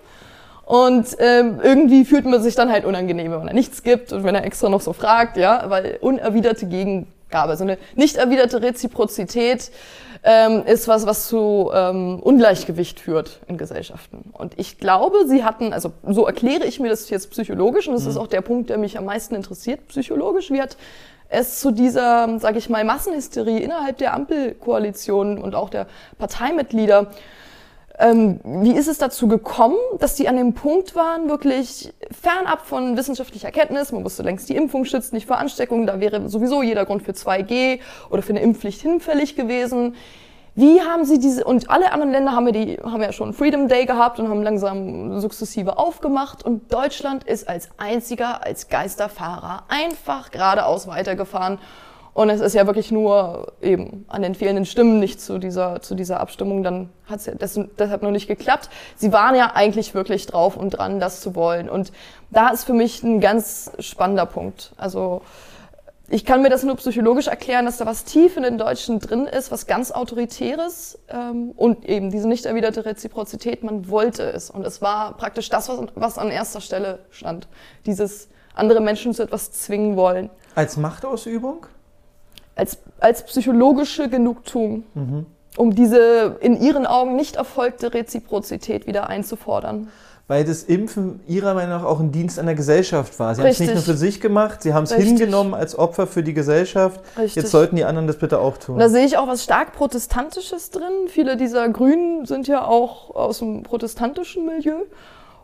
Und ähm, irgendwie fühlt man sich dann halt unangenehm, wenn da nichts gibt und wenn er extra noch so fragt, ja, weil unerwiderte Gegengabe, so eine nicht erwiderte Reziprozität ähm, ist was, was zu ähm, Ungleichgewicht führt in Gesellschaften. Und ich glaube, sie hatten, also so erkläre ich mir das jetzt psychologisch, und das mhm. ist auch der Punkt, der mich am meisten interessiert, psychologisch, wie hat es zu dieser, sage ich mal, Massenhysterie innerhalb der Ampelkoalition und auch der Parteimitglieder ähm, wie ist es dazu gekommen, dass die an dem Punkt waren, wirklich fernab von wissenschaftlicher Kenntnis, man wusste längst, die Impfung schützt nicht vor Ansteckung, da wäre sowieso jeder Grund für 2G oder für eine Impfpflicht hinfällig gewesen. Wie haben Sie diese, und alle anderen Länder haben ja, die, haben ja schon Freedom Day gehabt und haben langsam sukzessive aufgemacht und Deutschland ist als einziger, als Geisterfahrer einfach geradeaus weitergefahren und es ist ja wirklich nur eben an den fehlenden Stimmen nicht zu dieser, zu dieser Abstimmung, dann hat es ja deshalb noch nicht geklappt. Sie waren ja eigentlich wirklich drauf und dran, das zu wollen. Und da ist für mich ein ganz spannender Punkt. Also ich kann mir das nur psychologisch erklären, dass da was tief in den Deutschen drin ist, was ganz Autoritäres ähm, und eben diese nicht erwiderte Reziprozität, man wollte es. Und es war praktisch das, was, was an erster Stelle stand. Dieses andere Menschen zu etwas zwingen wollen. Als Machtausübung? als, als psychologische Genugtuung, mhm. um diese in ihren Augen nicht erfolgte Reziprozität wieder einzufordern. Weil das Impfen Ihrer Meinung nach auch ein Dienst an der Gesellschaft war. Sie haben es nicht nur für sich gemacht, Sie haben es hingenommen als Opfer für die Gesellschaft. Richtig. Jetzt sollten die anderen das bitte auch tun. da sehe ich auch was stark Protestantisches drin. Viele dieser Grünen sind ja auch aus dem protestantischen Milieu.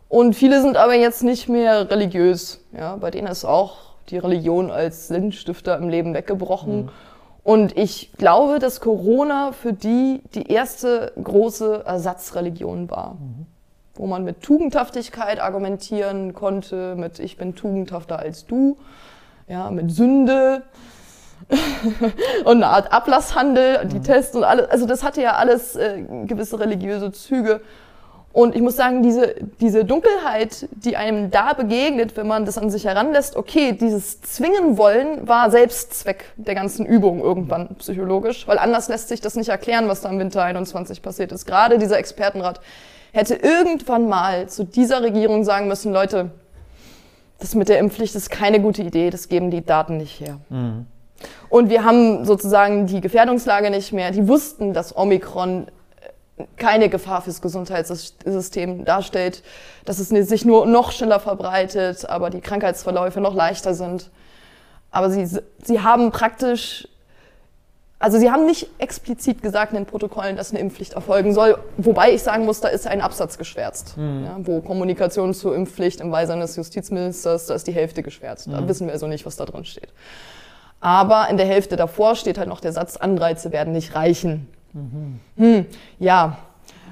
Und viele sind aber jetzt nicht mehr religiös. Ja, bei denen ist auch die Religion als Sinnstifter im Leben weggebrochen. Mhm. Und ich glaube, dass Corona für die die erste große Ersatzreligion war. Mhm. Wo man mit Tugendhaftigkeit argumentieren konnte, mit ich bin tugendhafter als du, ja, mit Sünde und eine Art Ablasshandel, die mhm. Tests und alles. Also das hatte ja alles äh, gewisse religiöse Züge. Und ich muss sagen, diese, diese Dunkelheit, die einem da begegnet, wenn man das an sich heranlässt, okay, dieses Zwingen wollen war Selbstzweck der ganzen Übung irgendwann psychologisch, weil anders lässt sich das nicht erklären, was da im Winter 21 passiert ist. Gerade dieser Expertenrat hätte irgendwann mal zu dieser Regierung sagen müssen, Leute, das mit der Impfpflicht ist keine gute Idee, das geben die Daten nicht her. Mhm. Und wir haben sozusagen die Gefährdungslage nicht mehr. Die wussten, dass Omikron keine Gefahr fürs Gesundheitssystem darstellt, dass es sich nur noch schneller verbreitet, aber die Krankheitsverläufe noch leichter sind. Aber sie, sie haben praktisch, also sie haben nicht explizit gesagt in den Protokollen, dass eine Impfpflicht erfolgen soll, wobei ich sagen muss, da ist ein Absatz geschwärzt, mhm. ja, wo Kommunikation zur Impfpflicht im Weise eines Justizministers, da ist die Hälfte geschwärzt. Da mhm. wissen wir also nicht, was da drin steht. Aber in der Hälfte davor steht halt noch der Satz, Anreize werden nicht reichen. Mhm. Hm, ja.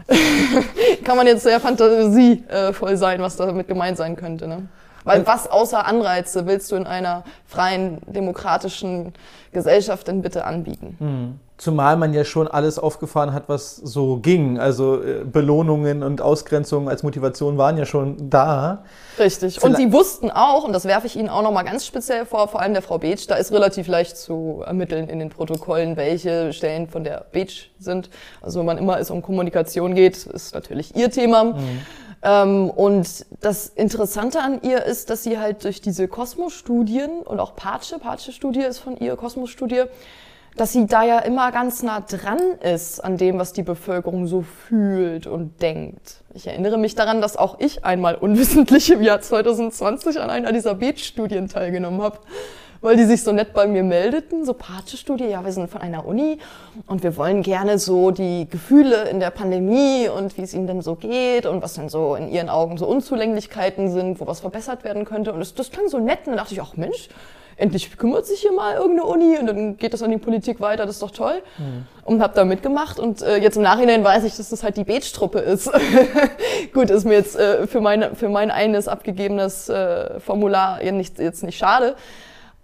Kann man jetzt sehr fantasievoll sein, was damit gemeint sein könnte. Ne? Weil was außer Anreize willst du in einer freien, demokratischen Gesellschaft denn bitte anbieten? Mhm. Zumal man ja schon alles aufgefahren hat, was so ging. Also äh, Belohnungen und Ausgrenzungen als Motivation waren ja schon da. Richtig. Und sie wussten auch, und das werfe ich Ihnen auch nochmal ganz speziell vor, vor allem der Frau Beetsch, da ist relativ leicht zu ermitteln in den Protokollen, welche Stellen von der Beetsch sind. Also wenn man immer es um Kommunikation geht, ist natürlich ihr Thema. Mhm. Ähm, und das Interessante an ihr ist, dass sie halt durch diese Kosmos-Studien und auch Patsche, Patsche-Studie ist von ihr, Kosmos-Studie, dass sie da ja immer ganz nah dran ist an dem, was die Bevölkerung so fühlt und denkt. Ich erinnere mich daran, dass auch ich einmal unwissentlich im Jahr 2020 an einer dieser Beat-Studien teilgenommen habe, weil die sich so nett bei mir meldeten, so Pate-Studie, ja, wir sind von einer Uni und wir wollen gerne so die Gefühle in der Pandemie und wie es ihnen denn so geht und was denn so in ihren Augen so Unzulänglichkeiten sind, wo was verbessert werden könnte und das, das klang so nett und dann dachte ich, ach Mensch, endlich kümmert sich hier mal irgendeine Uni und dann geht das an die Politik weiter, das ist doch toll. Mhm. Und habe da mitgemacht und äh, jetzt im Nachhinein weiß ich, dass das halt die Beetstruppe ist. Gut, ist mir jetzt äh, für, meine, für mein eines abgegebenes äh, Formular nicht, jetzt nicht schade.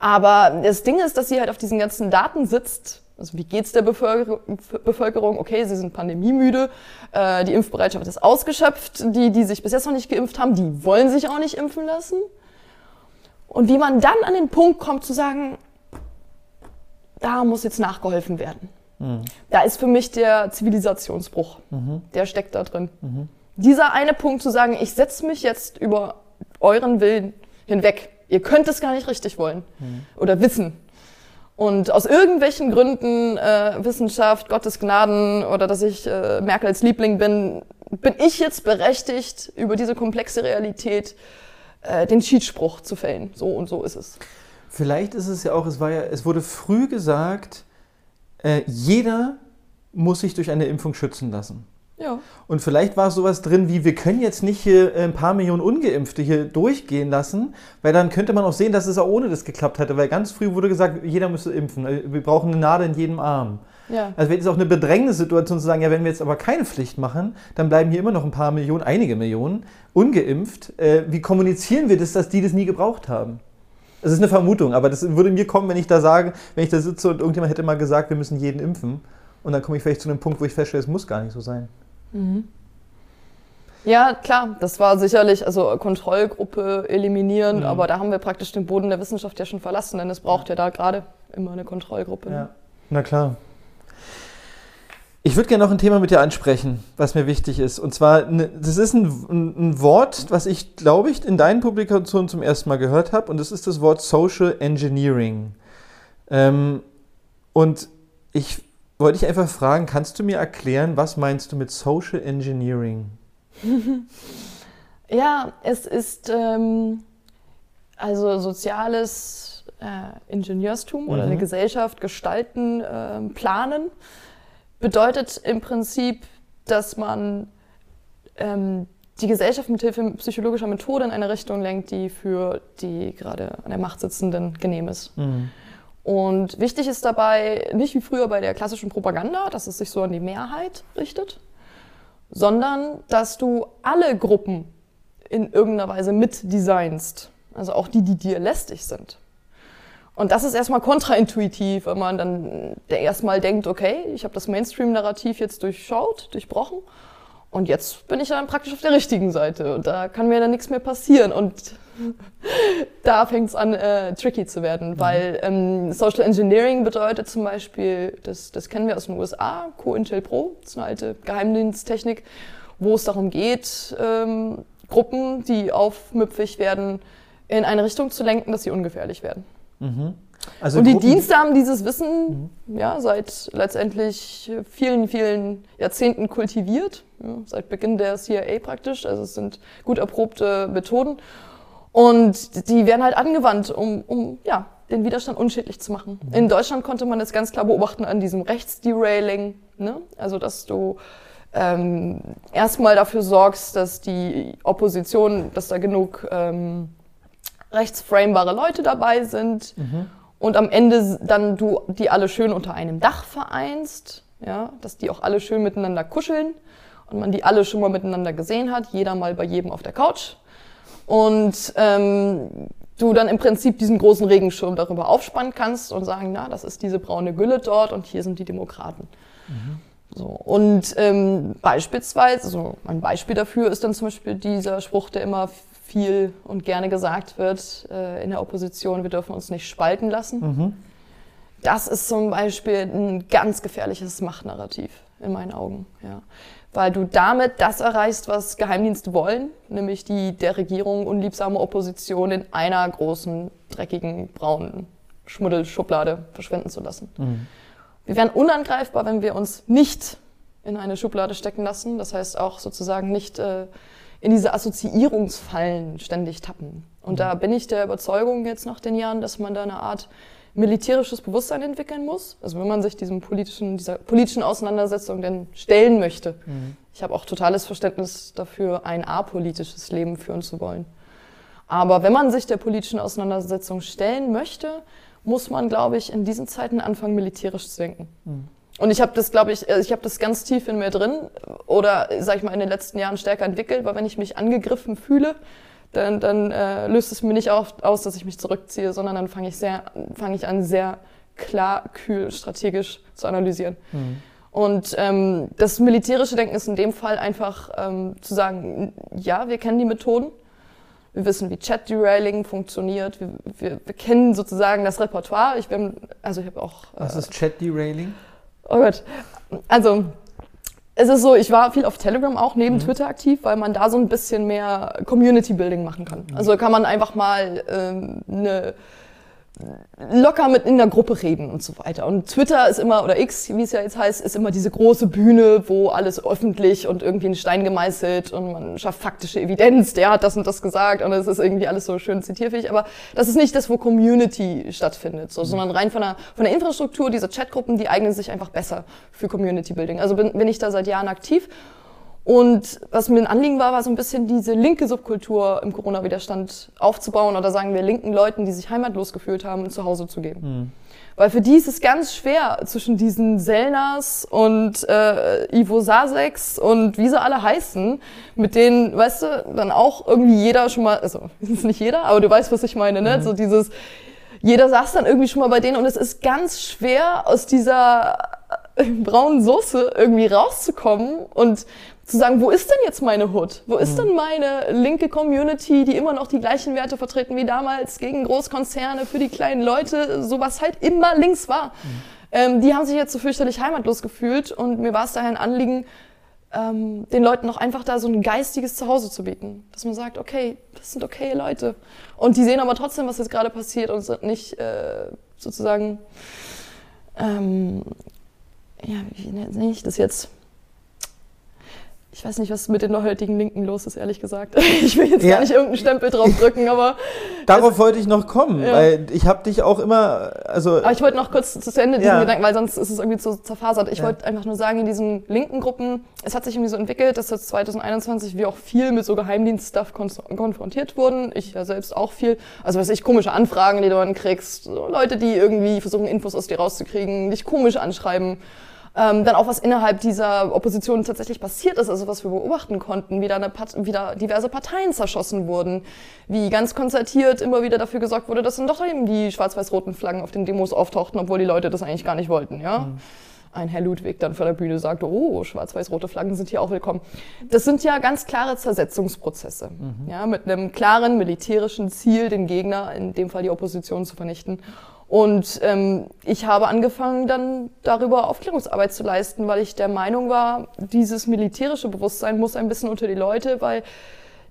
Aber das Ding ist, dass sie halt auf diesen ganzen Daten sitzt. Also wie geht's der Bevölkerung? Okay, sie sind pandemiemüde, äh, die Impfbereitschaft ist ausgeschöpft. Die, die sich bis jetzt noch nicht geimpft haben, die wollen sich auch nicht impfen lassen. Und wie man dann an den Punkt kommt zu sagen, da muss jetzt nachgeholfen werden. Mhm. Da ist für mich der Zivilisationsbruch. Mhm. Der steckt da drin. Mhm. Dieser eine Punkt zu sagen, ich setze mich jetzt über euren Willen hinweg. Ihr könnt es gar nicht richtig wollen mhm. oder wissen. Und aus irgendwelchen Gründen, äh, Wissenschaft, Gottes Gnaden oder dass ich äh, Merkels Liebling bin, bin ich jetzt berechtigt, über diese komplexe Realität äh, den Schiedsspruch zu fällen. So und so ist es. Vielleicht ist es ja auch, es war ja, es wurde früh gesagt, äh, jeder muss sich durch eine Impfung schützen lassen. Ja. Und vielleicht war sowas drin wie, wir können jetzt nicht hier ein paar Millionen Ungeimpfte hier durchgehen lassen, weil dann könnte man auch sehen, dass es auch ohne das geklappt hätte, weil ganz früh wurde gesagt, jeder müsse impfen. Wir brauchen eine Nadel in jedem Arm. Ja. Also wäre es auch eine Bedrängnissituation zu sagen, ja, wenn wir jetzt aber keine Pflicht machen, dann bleiben hier immer noch ein paar Millionen, einige Millionen ungeimpft. Äh, wie kommunizieren wir das, dass die das nie gebraucht haben? Es ist eine Vermutung, aber das würde mir kommen, wenn ich da sage, wenn ich da sitze und irgendjemand hätte mal gesagt, wir müssen jeden impfen. Und dann komme ich vielleicht zu einem Punkt, wo ich feststelle, es muss gar nicht so sein. Mhm. Ja, klar, das war sicherlich, also Kontrollgruppe eliminieren, mhm. aber da haben wir praktisch den Boden der Wissenschaft ja schon verlassen, denn es braucht ja da gerade immer eine Kontrollgruppe. Ja, na klar. Ich würde gerne noch ein Thema mit dir ansprechen, was mir wichtig ist. Und zwar, ne, das ist ein, ein Wort, was ich, glaube ich, in deinen Publikationen zum ersten Mal gehört habe. Und das ist das Wort Social Engineering. Ähm, und ich wollte dich einfach fragen, kannst du mir erklären, was meinst du mit Social Engineering? ja, es ist ähm, also soziales äh, Ingenieurstum mhm. oder eine Gesellschaft gestalten, äh, planen bedeutet im Prinzip, dass man ähm, die Gesellschaft mit Hilfe psychologischer Methode in eine Richtung lenkt, die für die gerade an der Macht sitzenden genehm ist. Mhm. Und wichtig ist dabei nicht wie früher bei der klassischen Propaganda, dass es sich so an die Mehrheit richtet, sondern dass du alle Gruppen in irgendeiner Weise mitdesignst. Also auch die, die dir lästig sind. Und das ist erstmal kontraintuitiv, wenn man dann erstmal denkt, okay, ich habe das Mainstream-Narrativ jetzt durchschaut, durchbrochen und jetzt bin ich dann praktisch auf der richtigen Seite und da kann mir dann nichts mehr passieren und da fängt es an, äh, tricky zu werden, mhm. weil ähm, Social Engineering bedeutet zum Beispiel, das, das kennen wir aus den USA, COINTELPRO, das ist eine alte Geheimdiensttechnik, wo es darum geht, ähm, Gruppen, die aufmüpfig werden, in eine Richtung zu lenken, dass sie ungefährlich werden. Mhm. Also und die Gruppen Dienste haben dieses Wissen mhm. ja, seit letztendlich vielen, vielen Jahrzehnten kultiviert, ja, seit Beginn der CIA praktisch. Also es sind gut erprobte Methoden. Und die werden halt angewandt, um, um ja, den Widerstand unschädlich zu machen. Mhm. In Deutschland konnte man das ganz klar beobachten an diesem Rechtsderailing. Ne? Also dass du ähm, erstmal dafür sorgst, dass die Opposition, dass da genug... Ähm, rechtsframebare Leute dabei sind mhm. und am Ende dann du die alle schön unter einem Dach vereinst, ja, dass die auch alle schön miteinander kuscheln und man die alle schon mal miteinander gesehen hat, jeder mal bei jedem auf der Couch und ähm, du dann im Prinzip diesen großen Regenschirm darüber aufspannen kannst und sagen, na, das ist diese braune Gülle dort und hier sind die Demokraten. Mhm. So, und ähm, beispielsweise, so ein Beispiel dafür ist dann zum Beispiel dieser Spruch, der immer viel und gerne gesagt wird äh, in der Opposition, wir dürfen uns nicht spalten lassen. Mhm. Das ist zum Beispiel ein ganz gefährliches Machtnarrativ in meinen Augen. Ja. Weil du damit das erreichst, was Geheimdienste wollen, nämlich die der Regierung unliebsame Opposition in einer großen, dreckigen, braunen Schmuddelschublade verschwinden zu lassen. Mhm. Wir wären unangreifbar, wenn wir uns nicht in eine Schublade stecken lassen. Das heißt auch sozusagen nicht äh, in diese Assoziierungsfallen ständig tappen. Und mhm. da bin ich der Überzeugung jetzt nach den Jahren, dass man da eine Art militärisches Bewusstsein entwickeln muss. Also wenn man sich diesem politischen, dieser politischen Auseinandersetzung denn stellen möchte. Mhm. Ich habe auch totales Verständnis dafür, ein apolitisches Leben führen zu wollen. Aber wenn man sich der politischen Auseinandersetzung stellen möchte, muss man, glaube ich, in diesen Zeiten anfangen, militärisch zu denken. Mhm. Und ich habe das, glaube ich, äh, ich habe das ganz tief in mir drin oder, sage ich mal, in den letzten Jahren stärker entwickelt, weil wenn ich mich angegriffen fühle, dann, dann äh, löst es mir nicht auf, aus, dass ich mich zurückziehe, sondern dann fange ich, sehr, fang ich an, sehr klar, kühl, strategisch zu analysieren. Mhm. Und ähm, das militärische Denken ist in dem Fall einfach ähm, zu sagen, ja, wir kennen die Methoden, wir wissen, wie Chat-Derailing funktioniert, wir, wir, wir, kennen sozusagen das Repertoire. Ich bin, also ich habe auch. Was äh, ist Chat-Derailing? Oh Gott. Also, es ist so, ich war viel auf Telegram auch neben mhm. Twitter aktiv, weil man da so ein bisschen mehr Community Building machen kann. Mhm. Also kann man einfach mal ähm, eine locker mit in der Gruppe reden und so weiter. Und Twitter ist immer, oder X, wie es ja jetzt heißt, ist immer diese große Bühne, wo alles öffentlich und irgendwie in Stein gemeißelt und man schafft faktische Evidenz, der hat das und das gesagt und es ist irgendwie alles so schön zitierfähig. Aber das ist nicht das, wo Community stattfindet, so, sondern rein von der, von der Infrastruktur, diese Chatgruppen, die eignen sich einfach besser für Community Building. Also bin, bin ich da seit Jahren aktiv und was mir ein Anliegen war, war so ein bisschen diese linke Subkultur im Corona-Widerstand aufzubauen oder sagen wir linken Leuten, die sich heimatlos gefühlt haben, ein Zuhause zu geben. Mhm. Weil für die ist es ganz schwer zwischen diesen Selnas und äh, Ivo Saseks und wie sie alle heißen, mit denen, weißt du, dann auch irgendwie jeder schon mal, also ist nicht jeder, aber du weißt, was ich meine, ne? Mhm. So dieses, jeder saß dann irgendwie schon mal bei denen und es ist ganz schwer aus dieser braunen Soße irgendwie rauszukommen und zu sagen, wo ist denn jetzt meine Hood? Wo ist denn meine linke Community, die immer noch die gleichen Werte vertreten wie damals gegen Großkonzerne, für die kleinen Leute, so was halt immer links war. Mhm. Ähm, die haben sich jetzt so fürchterlich heimatlos gefühlt und mir war es daher ein Anliegen, ähm, den Leuten noch einfach da so ein geistiges Zuhause zu bieten. Dass man sagt, okay, das sind okay Leute. Und die sehen aber trotzdem, was jetzt gerade passiert und sind nicht äh, sozusagen, ähm, ja, wie nenne ich das jetzt? Ich weiß nicht, was mit den heutigen Linken los ist, ehrlich gesagt. Ich will jetzt ja. gar nicht irgendeinen Stempel drauf drücken, aber. Darauf wollte ich noch kommen, ja. weil ich habe dich auch immer. Also aber ich wollte noch kurz zu Ende diesen ja. Gedanken, weil sonst ist es irgendwie zu zerfasert. Ich wollte einfach nur sagen, in diesen linken Gruppen, es hat sich irgendwie so entwickelt, dass jetzt 2021 wir auch viel mit so Geheimdienst-Stuff konfrontiert wurden. Ich ja selbst auch viel. Also, was ich, komische Anfragen, die du dann kriegst. So Leute, die irgendwie versuchen, Infos aus dir rauszukriegen, dich komisch anschreiben. Ähm, dann auch was innerhalb dieser Opposition tatsächlich passiert ist, also was wir beobachten konnten, wie da, eine Part wie da diverse Parteien zerschossen wurden, wie ganz konzertiert immer wieder dafür gesorgt wurde, dass dann doch eben die schwarz-weiß-roten Flaggen auf den Demos auftauchten, obwohl die Leute das eigentlich gar nicht wollten, ja. Mhm ein Herr Ludwig dann vor der Bühne sagte, oh, schwarz-weiß-rote Flaggen sind hier auch willkommen. Das sind ja ganz klare Zersetzungsprozesse, mhm. ja, mit einem klaren militärischen Ziel, den Gegner, in dem Fall die Opposition, zu vernichten. Und ähm, ich habe angefangen, dann darüber Aufklärungsarbeit zu leisten, weil ich der Meinung war, dieses militärische Bewusstsein muss ein bisschen unter die Leute, weil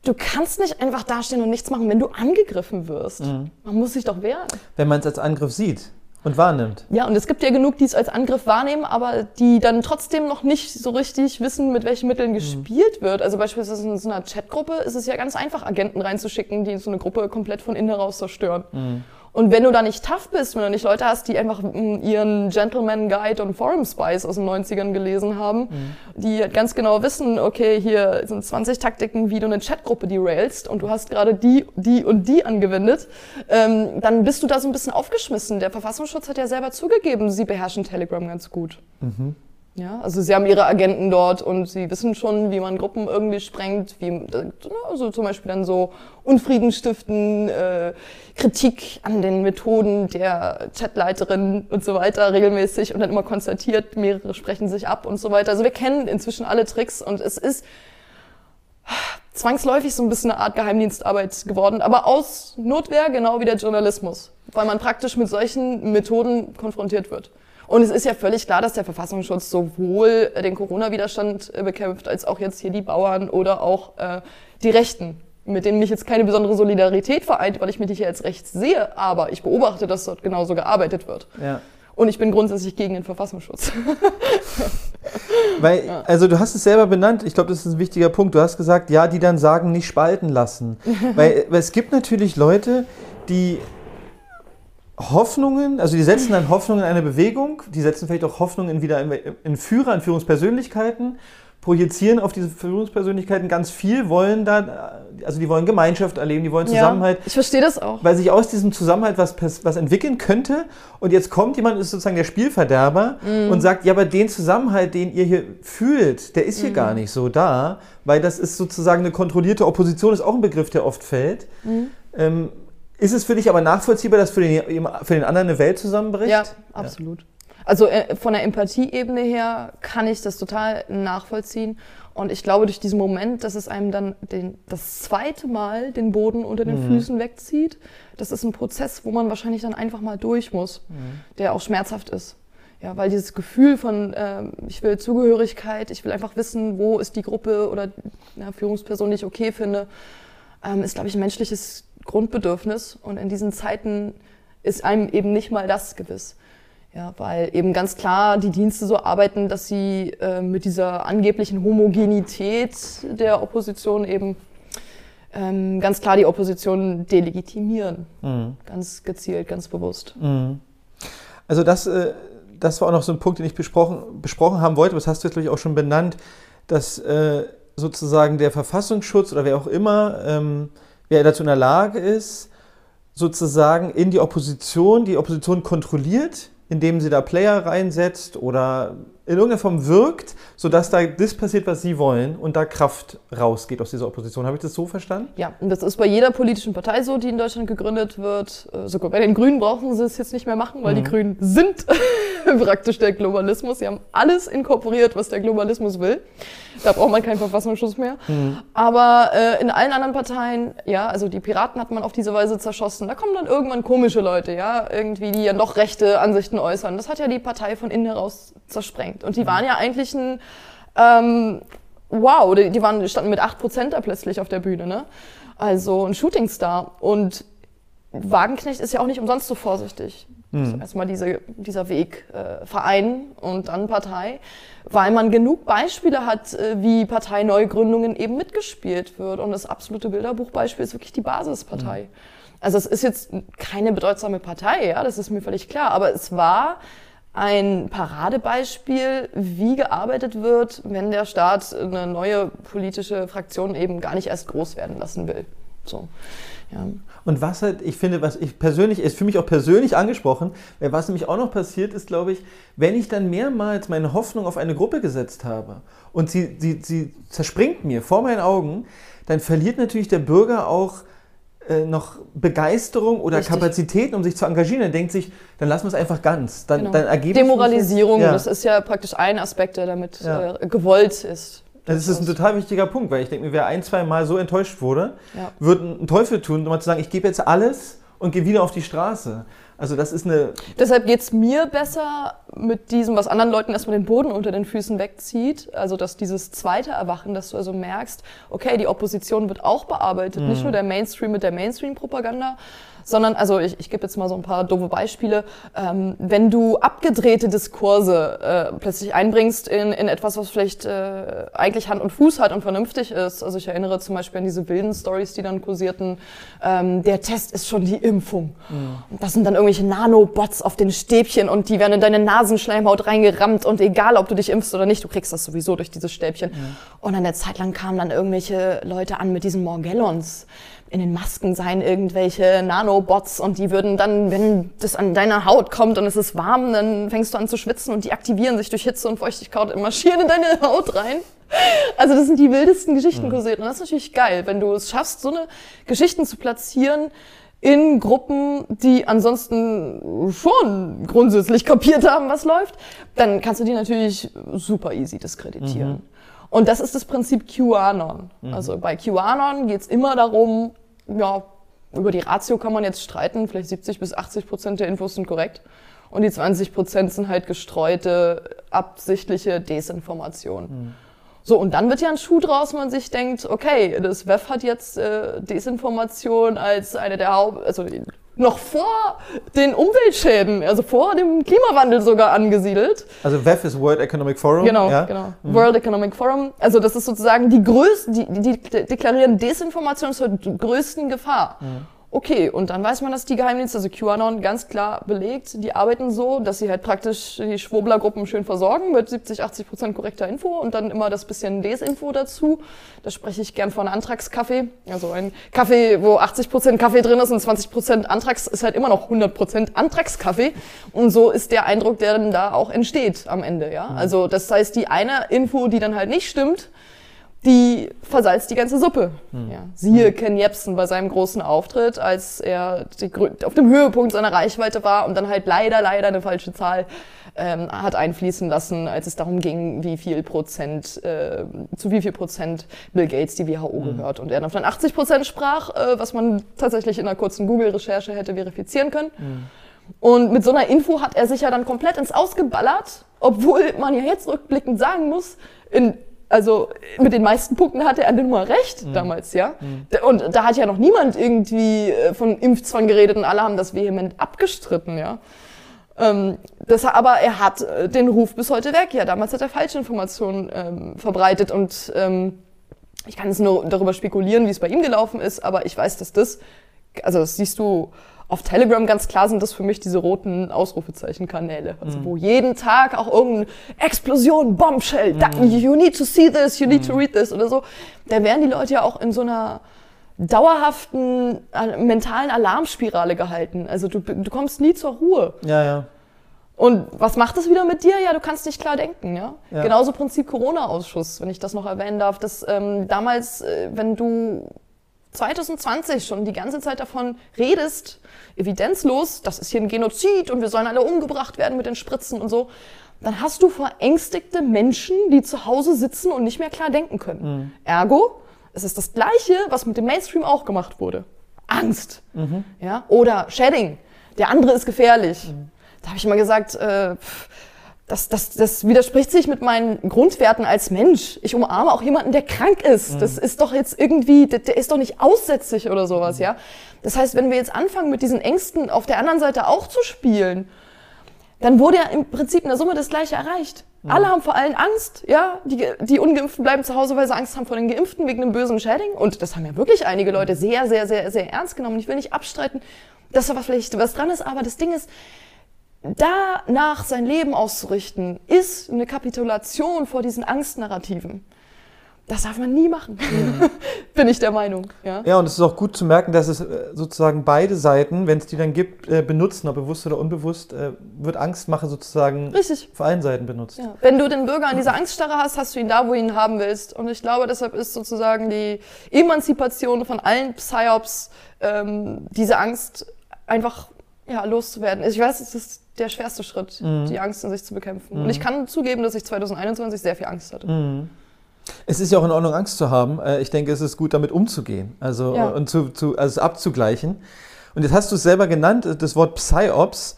du kannst nicht einfach dastehen und nichts machen, wenn du angegriffen wirst. Mhm. Man muss sich doch wehren. Wenn man es als Angriff sieht. Und wahrnimmt. Ja, und es gibt ja genug, die es als Angriff wahrnehmen, aber die dann trotzdem noch nicht so richtig wissen, mit welchen Mitteln mhm. gespielt wird. Also beispielsweise in so einer Chatgruppe ist es ja ganz einfach, Agenten reinzuschicken, die so eine Gruppe komplett von innen heraus zerstören. Mhm. Und wenn du da nicht tough bist, wenn du nicht Leute hast, die einfach mm, ihren Gentleman Guide und Forum Spice aus den 90ern gelesen haben, mhm. die halt ganz genau wissen, okay, hier sind 20 Taktiken, wie du eine Chatgruppe derailst und du hast gerade die, die und die angewendet, ähm, dann bist du da so ein bisschen aufgeschmissen. Der Verfassungsschutz hat ja selber zugegeben, sie beherrschen Telegram ganz gut. Mhm. Ja, also sie haben ihre Agenten dort und sie wissen schon, wie man Gruppen irgendwie sprengt, wie also zum Beispiel dann so Unfrieden stiften, äh, Kritik an den Methoden der Chatleiterin und so weiter regelmäßig und dann immer konstatiert, mehrere sprechen sich ab und so weiter. Also wir kennen inzwischen alle Tricks und es ist zwangsläufig so ein bisschen eine Art Geheimdienstarbeit geworden, aber aus Notwehr genau wie der Journalismus, weil man praktisch mit solchen Methoden konfrontiert wird. Und es ist ja völlig klar, dass der Verfassungsschutz sowohl den Corona-Widerstand äh, bekämpft, als auch jetzt hier die Bauern oder auch äh, die Rechten, mit denen mich jetzt keine besondere Solidarität vereint, weil ich mich hier als rechts sehe, aber ich beobachte, dass dort genauso gearbeitet wird. Ja. Und ich bin grundsätzlich gegen den Verfassungsschutz. Weil, also du hast es selber benannt, ich glaube, das ist ein wichtiger Punkt. Du hast gesagt, ja, die dann sagen, nicht spalten lassen. weil, weil es gibt natürlich Leute, die Hoffnungen, also die setzen dann Hoffnungen in eine Bewegung, die setzen vielleicht auch Hoffnungen in wieder in, Führer, in Führungspersönlichkeiten, projizieren auf diese Führungspersönlichkeiten ganz viel, wollen da, also die wollen Gemeinschaft erleben, die wollen Zusammenhalt. Ja, ich verstehe das auch. Weil sich aus diesem Zusammenhalt was, was entwickeln könnte und jetzt kommt jemand, ist sozusagen der Spielverderber mm. und sagt, ja, aber den Zusammenhalt, den ihr hier fühlt, der ist hier mm. gar nicht so da, weil das ist sozusagen eine kontrollierte Opposition, ist auch ein Begriff, der oft fällt. Mm. Ähm, ist es für dich aber nachvollziehbar, dass für den, für den anderen eine Welt zusammenbricht? Ja, absolut. Ja. Also äh, von der Empathieebene her kann ich das total nachvollziehen. Und ich glaube, durch diesen Moment, dass es einem dann den, das zweite Mal den Boden unter den mhm. Füßen wegzieht, das ist ein Prozess, wo man wahrscheinlich dann einfach mal durch muss, mhm. der auch schmerzhaft ist. Ja, weil dieses Gefühl von, äh, ich will Zugehörigkeit, ich will einfach wissen, wo ist die Gruppe oder eine Führungsperson, die ich okay finde, ähm, ist, glaube ich, ein menschliches Grundbedürfnis. Und in diesen Zeiten ist einem eben nicht mal das gewiss. Ja, weil eben ganz klar die Dienste so arbeiten, dass sie äh, mit dieser angeblichen Homogenität der Opposition eben ähm, ganz klar die Opposition delegitimieren. Mhm. Ganz gezielt, ganz bewusst. Mhm. Also das, äh, das war auch noch so ein Punkt, den ich besprochen, besprochen haben wollte, das hast du jetzt glaube ich auch schon benannt, dass äh, sozusagen der Verfassungsschutz oder wer auch immer, ähm, wer dazu in der Lage ist, sozusagen in die Opposition, die Opposition kontrolliert, indem sie da Player reinsetzt oder in irgendeiner Form wirkt, sodass da das passiert, was sie wollen und da Kraft rausgeht aus dieser Opposition. Habe ich das so verstanden? Ja, und das ist bei jeder politischen Partei so, die in Deutschland gegründet wird. Äh, sogar bei den Grünen brauchen sie es jetzt nicht mehr machen, weil mhm. die Grünen sind praktisch der Globalismus. Sie haben alles inkorporiert, was der Globalismus will. Da braucht man keinen Verfassungsschutz mehr. Mhm. Aber äh, in allen anderen Parteien, ja, also die Piraten hat man auf diese Weise zerschossen. Da kommen dann irgendwann komische Leute, ja, irgendwie, die ja noch rechte Ansichten äußern. Das hat ja die Partei von innen heraus zersprengt. Und die waren ja eigentlich ein, ähm, wow, die, die waren, standen mit 8% da plötzlich auf der Bühne, ne? Also ein Shootingstar. Und Wagenknecht ist ja auch nicht umsonst so vorsichtig. Mhm. Also erstmal diese, dieser Weg äh, Verein und dann Partei, weil man genug Beispiele hat, äh, wie Parteineugründungen eben mitgespielt wird. Und das absolute Bilderbuchbeispiel ist wirklich die Basispartei. Mhm. Also es ist jetzt keine bedeutsame Partei, ja, das ist mir völlig klar, aber es war ein Paradebeispiel, wie gearbeitet wird, wenn der Staat eine neue politische Fraktion eben gar nicht erst groß werden lassen will. So, ja. Und was halt, ich finde, was ich persönlich, ist für mich auch persönlich angesprochen, was nämlich auch noch passiert ist, glaube ich, wenn ich dann mehrmals meine Hoffnung auf eine Gruppe gesetzt habe und sie, sie, sie zerspringt mir vor meinen Augen, dann verliert natürlich der Bürger auch äh, noch Begeisterung oder Richtig. Kapazitäten, um sich zu engagieren. Dann denkt sich, dann lassen wir es einfach ganz. Dann, genau. dann ergebe Demoralisierung, ja. das ist ja praktisch ein Aspekt, der damit ja. äh, gewollt ist. Das ist ein total wichtiger Punkt, weil ich denke mir, wer ein, zwei Mal so enttäuscht wurde, ja. wird einen Teufel tun, um mal zu sagen, ich gebe jetzt alles und gehe wieder auf die Straße. Also das ist eine. Deshalb geht es mir besser mit diesem, was anderen Leuten erstmal den Boden unter den Füßen wegzieht. Also dass dieses zweite Erwachen, dass du also merkst, okay, die Opposition wird auch bearbeitet, mhm. nicht nur der Mainstream mit der Mainstream-Propaganda, sondern, also ich, ich gebe jetzt mal so ein paar doofe Beispiele, ähm, wenn du abgedrehte Diskurse äh, plötzlich einbringst in, in etwas, was vielleicht äh, eigentlich Hand und Fuß hat und vernünftig ist. Also ich erinnere zum Beispiel an diese wilden Stories, die dann kursierten, ähm, der Test ist schon die Impfung. Mhm. das sind dann irgendwelche Nanobots auf den Stäbchen und die werden in deine Nasenschleimhaut reingerammt und egal, ob du dich impfst oder nicht, du kriegst das sowieso durch dieses Stäbchen. Mhm. Und eine Zeit lang kamen dann irgendwelche Leute an mit diesen Morgellons in den Masken seien irgendwelche Nanobots und die würden dann, wenn das an deiner Haut kommt und es ist warm, dann fängst du an zu schwitzen und die aktivieren sich durch Hitze und Feuchtigkeit und marschieren in deine Haut rein. Also das sind die wildesten Geschichten kursiert und das ist natürlich geil, wenn du es schaffst, so eine Geschichten zu platzieren in Gruppen, die ansonsten schon grundsätzlich kapiert haben, was läuft, dann kannst du die natürlich super easy diskreditieren. Mhm. Und das ist das Prinzip QAnon. Mhm. Also bei QAnon geht es immer darum, ja, über die Ratio kann man jetzt streiten, vielleicht 70 bis 80 Prozent der Infos sind korrekt. Und die 20 Prozent sind halt gestreute, absichtliche Desinformation. Mhm. So, und dann wird ja ein Schuh draus, man sich denkt, okay, das WEF hat jetzt äh, Desinformation als eine der Haupt, also noch vor den Umweltschäden, also vor dem Klimawandel sogar angesiedelt. Also WEF ist World Economic Forum. Genau, ja? genau. Mhm. World Economic Forum. Also das ist sozusagen die größte, die, die, die deklarieren Desinformation zur größten Gefahr. Mhm. Okay, und dann weiß man, dass die Geheimdienste, also QAnon, ganz klar belegt, die arbeiten so, dass sie halt praktisch die Schwurblergruppen schön versorgen mit 70, 80 Prozent korrekter Info und dann immer das bisschen Desinfo dazu. Da spreche ich gern von Antragskaffee. Also ein Kaffee, wo 80 Prozent Kaffee drin ist und 20 Prozent Antrags, ist halt immer noch 100 Prozent Antragskaffee. Und so ist der Eindruck, der dann da auch entsteht am Ende, ja. Also das heißt, die eine Info, die dann halt nicht stimmt, die versalzt die ganze Suppe. Hm. Ja. Siehe hm. Ken Jebsen bei seinem großen Auftritt, als er die, auf dem Höhepunkt seiner Reichweite war und dann halt leider, leider eine falsche Zahl ähm, hat einfließen lassen, als es darum ging, wie viel Prozent, äh, zu wie viel Prozent Bill Gates die WHO hm. gehört. Und er dann 80 Prozent sprach, äh, was man tatsächlich in einer kurzen Google-Recherche hätte verifizieren können. Hm. Und mit so einer Info hat er sich ja dann komplett ins Ausgeballert, obwohl man ja jetzt rückblickend sagen muss, in also mit den meisten Punkten hatte er nur recht mhm. damals, ja. Mhm. Und da hat ja noch niemand irgendwie äh, von Impfzwang geredet und alle haben das vehement abgestritten, ja. Ähm, das, aber er hat äh, den Ruf bis heute weg. Ja, damals hat er falsche Informationen ähm, verbreitet und ähm, ich kann jetzt nur darüber spekulieren, wie es bei ihm gelaufen ist, aber ich weiß, dass das, also das siehst du auf Telegram ganz klar sind das für mich diese roten Ausrufezeichen-Kanäle. Also mm. wo jeden Tag auch irgendeine Explosion, Bombshell, mm. you need to see this, you need mm. to read this oder so. Da werden die Leute ja auch in so einer dauerhaften äh, mentalen Alarmspirale gehalten. Also du, du kommst nie zur Ruhe. Ja, ja. Und was macht das wieder mit dir? Ja, du kannst nicht klar denken. Ja? ja. Genauso Prinzip Corona-Ausschuss, wenn ich das noch erwähnen darf. Dass ähm, damals, äh, wenn du 2020 schon die ganze Zeit davon redest, evidenzlos, das ist hier ein Genozid und wir sollen alle umgebracht werden mit den Spritzen und so, dann hast du verängstigte Menschen, die zu Hause sitzen und nicht mehr klar denken können. Mhm. Ergo, es ist das Gleiche, was mit dem Mainstream auch gemacht wurde. Angst. Mhm. Ja? Oder Shedding. Der andere ist gefährlich. Mhm. Da habe ich immer gesagt, äh, pff, das, das, das widerspricht sich mit meinen Grundwerten als Mensch. Ich umarme auch jemanden, der krank ist. Mhm. Das ist doch jetzt irgendwie, der, der, ist doch nicht aussätzlich oder sowas, mhm. ja. Das heißt, wenn wir jetzt anfangen, mit diesen Ängsten auf der anderen Seite auch zu spielen, dann wurde ja im Prinzip in der Summe das Gleiche erreicht. Mhm. Alle haben vor allem Angst, ja. Die, die Ungeimpften bleiben zu Hause, weil sie Angst haben vor den Geimpften wegen einem bösen Shedding. Und das haben ja wirklich einige Leute sehr, sehr, sehr, sehr ernst genommen. Ich will nicht abstreiten, dass da vielleicht was dran ist, aber das Ding ist, danach sein Leben auszurichten, ist eine Kapitulation vor diesen Angstnarrativen. Das darf man nie machen, mhm. bin ich der Meinung. Ja? ja, und es ist auch gut zu merken, dass es äh, sozusagen beide Seiten, wenn es die dann gibt, äh, benutzen, ob bewusst oder unbewusst, äh, wird Angstmache sozusagen Richtig. auf allen Seiten benutzt. Ja. Wenn du den Bürger an dieser Angststarre hast, hast du ihn da, wo du ihn haben willst. Und ich glaube, deshalb ist sozusagen die Emanzipation von allen Psyops ähm, diese Angst einfach ja, loszuwerden. Ich weiß, es ist der schwerste Schritt, mhm. die Angst in sich zu bekämpfen. Mhm. Und ich kann zugeben, dass ich 2021 sehr viel Angst hatte. Mhm. Es ist ja auch in Ordnung, Angst zu haben. Äh, ich denke, es ist gut, damit umzugehen also, ja. und zu, zu, also abzugleichen. Und jetzt hast du es selber genannt, das Wort Psyops,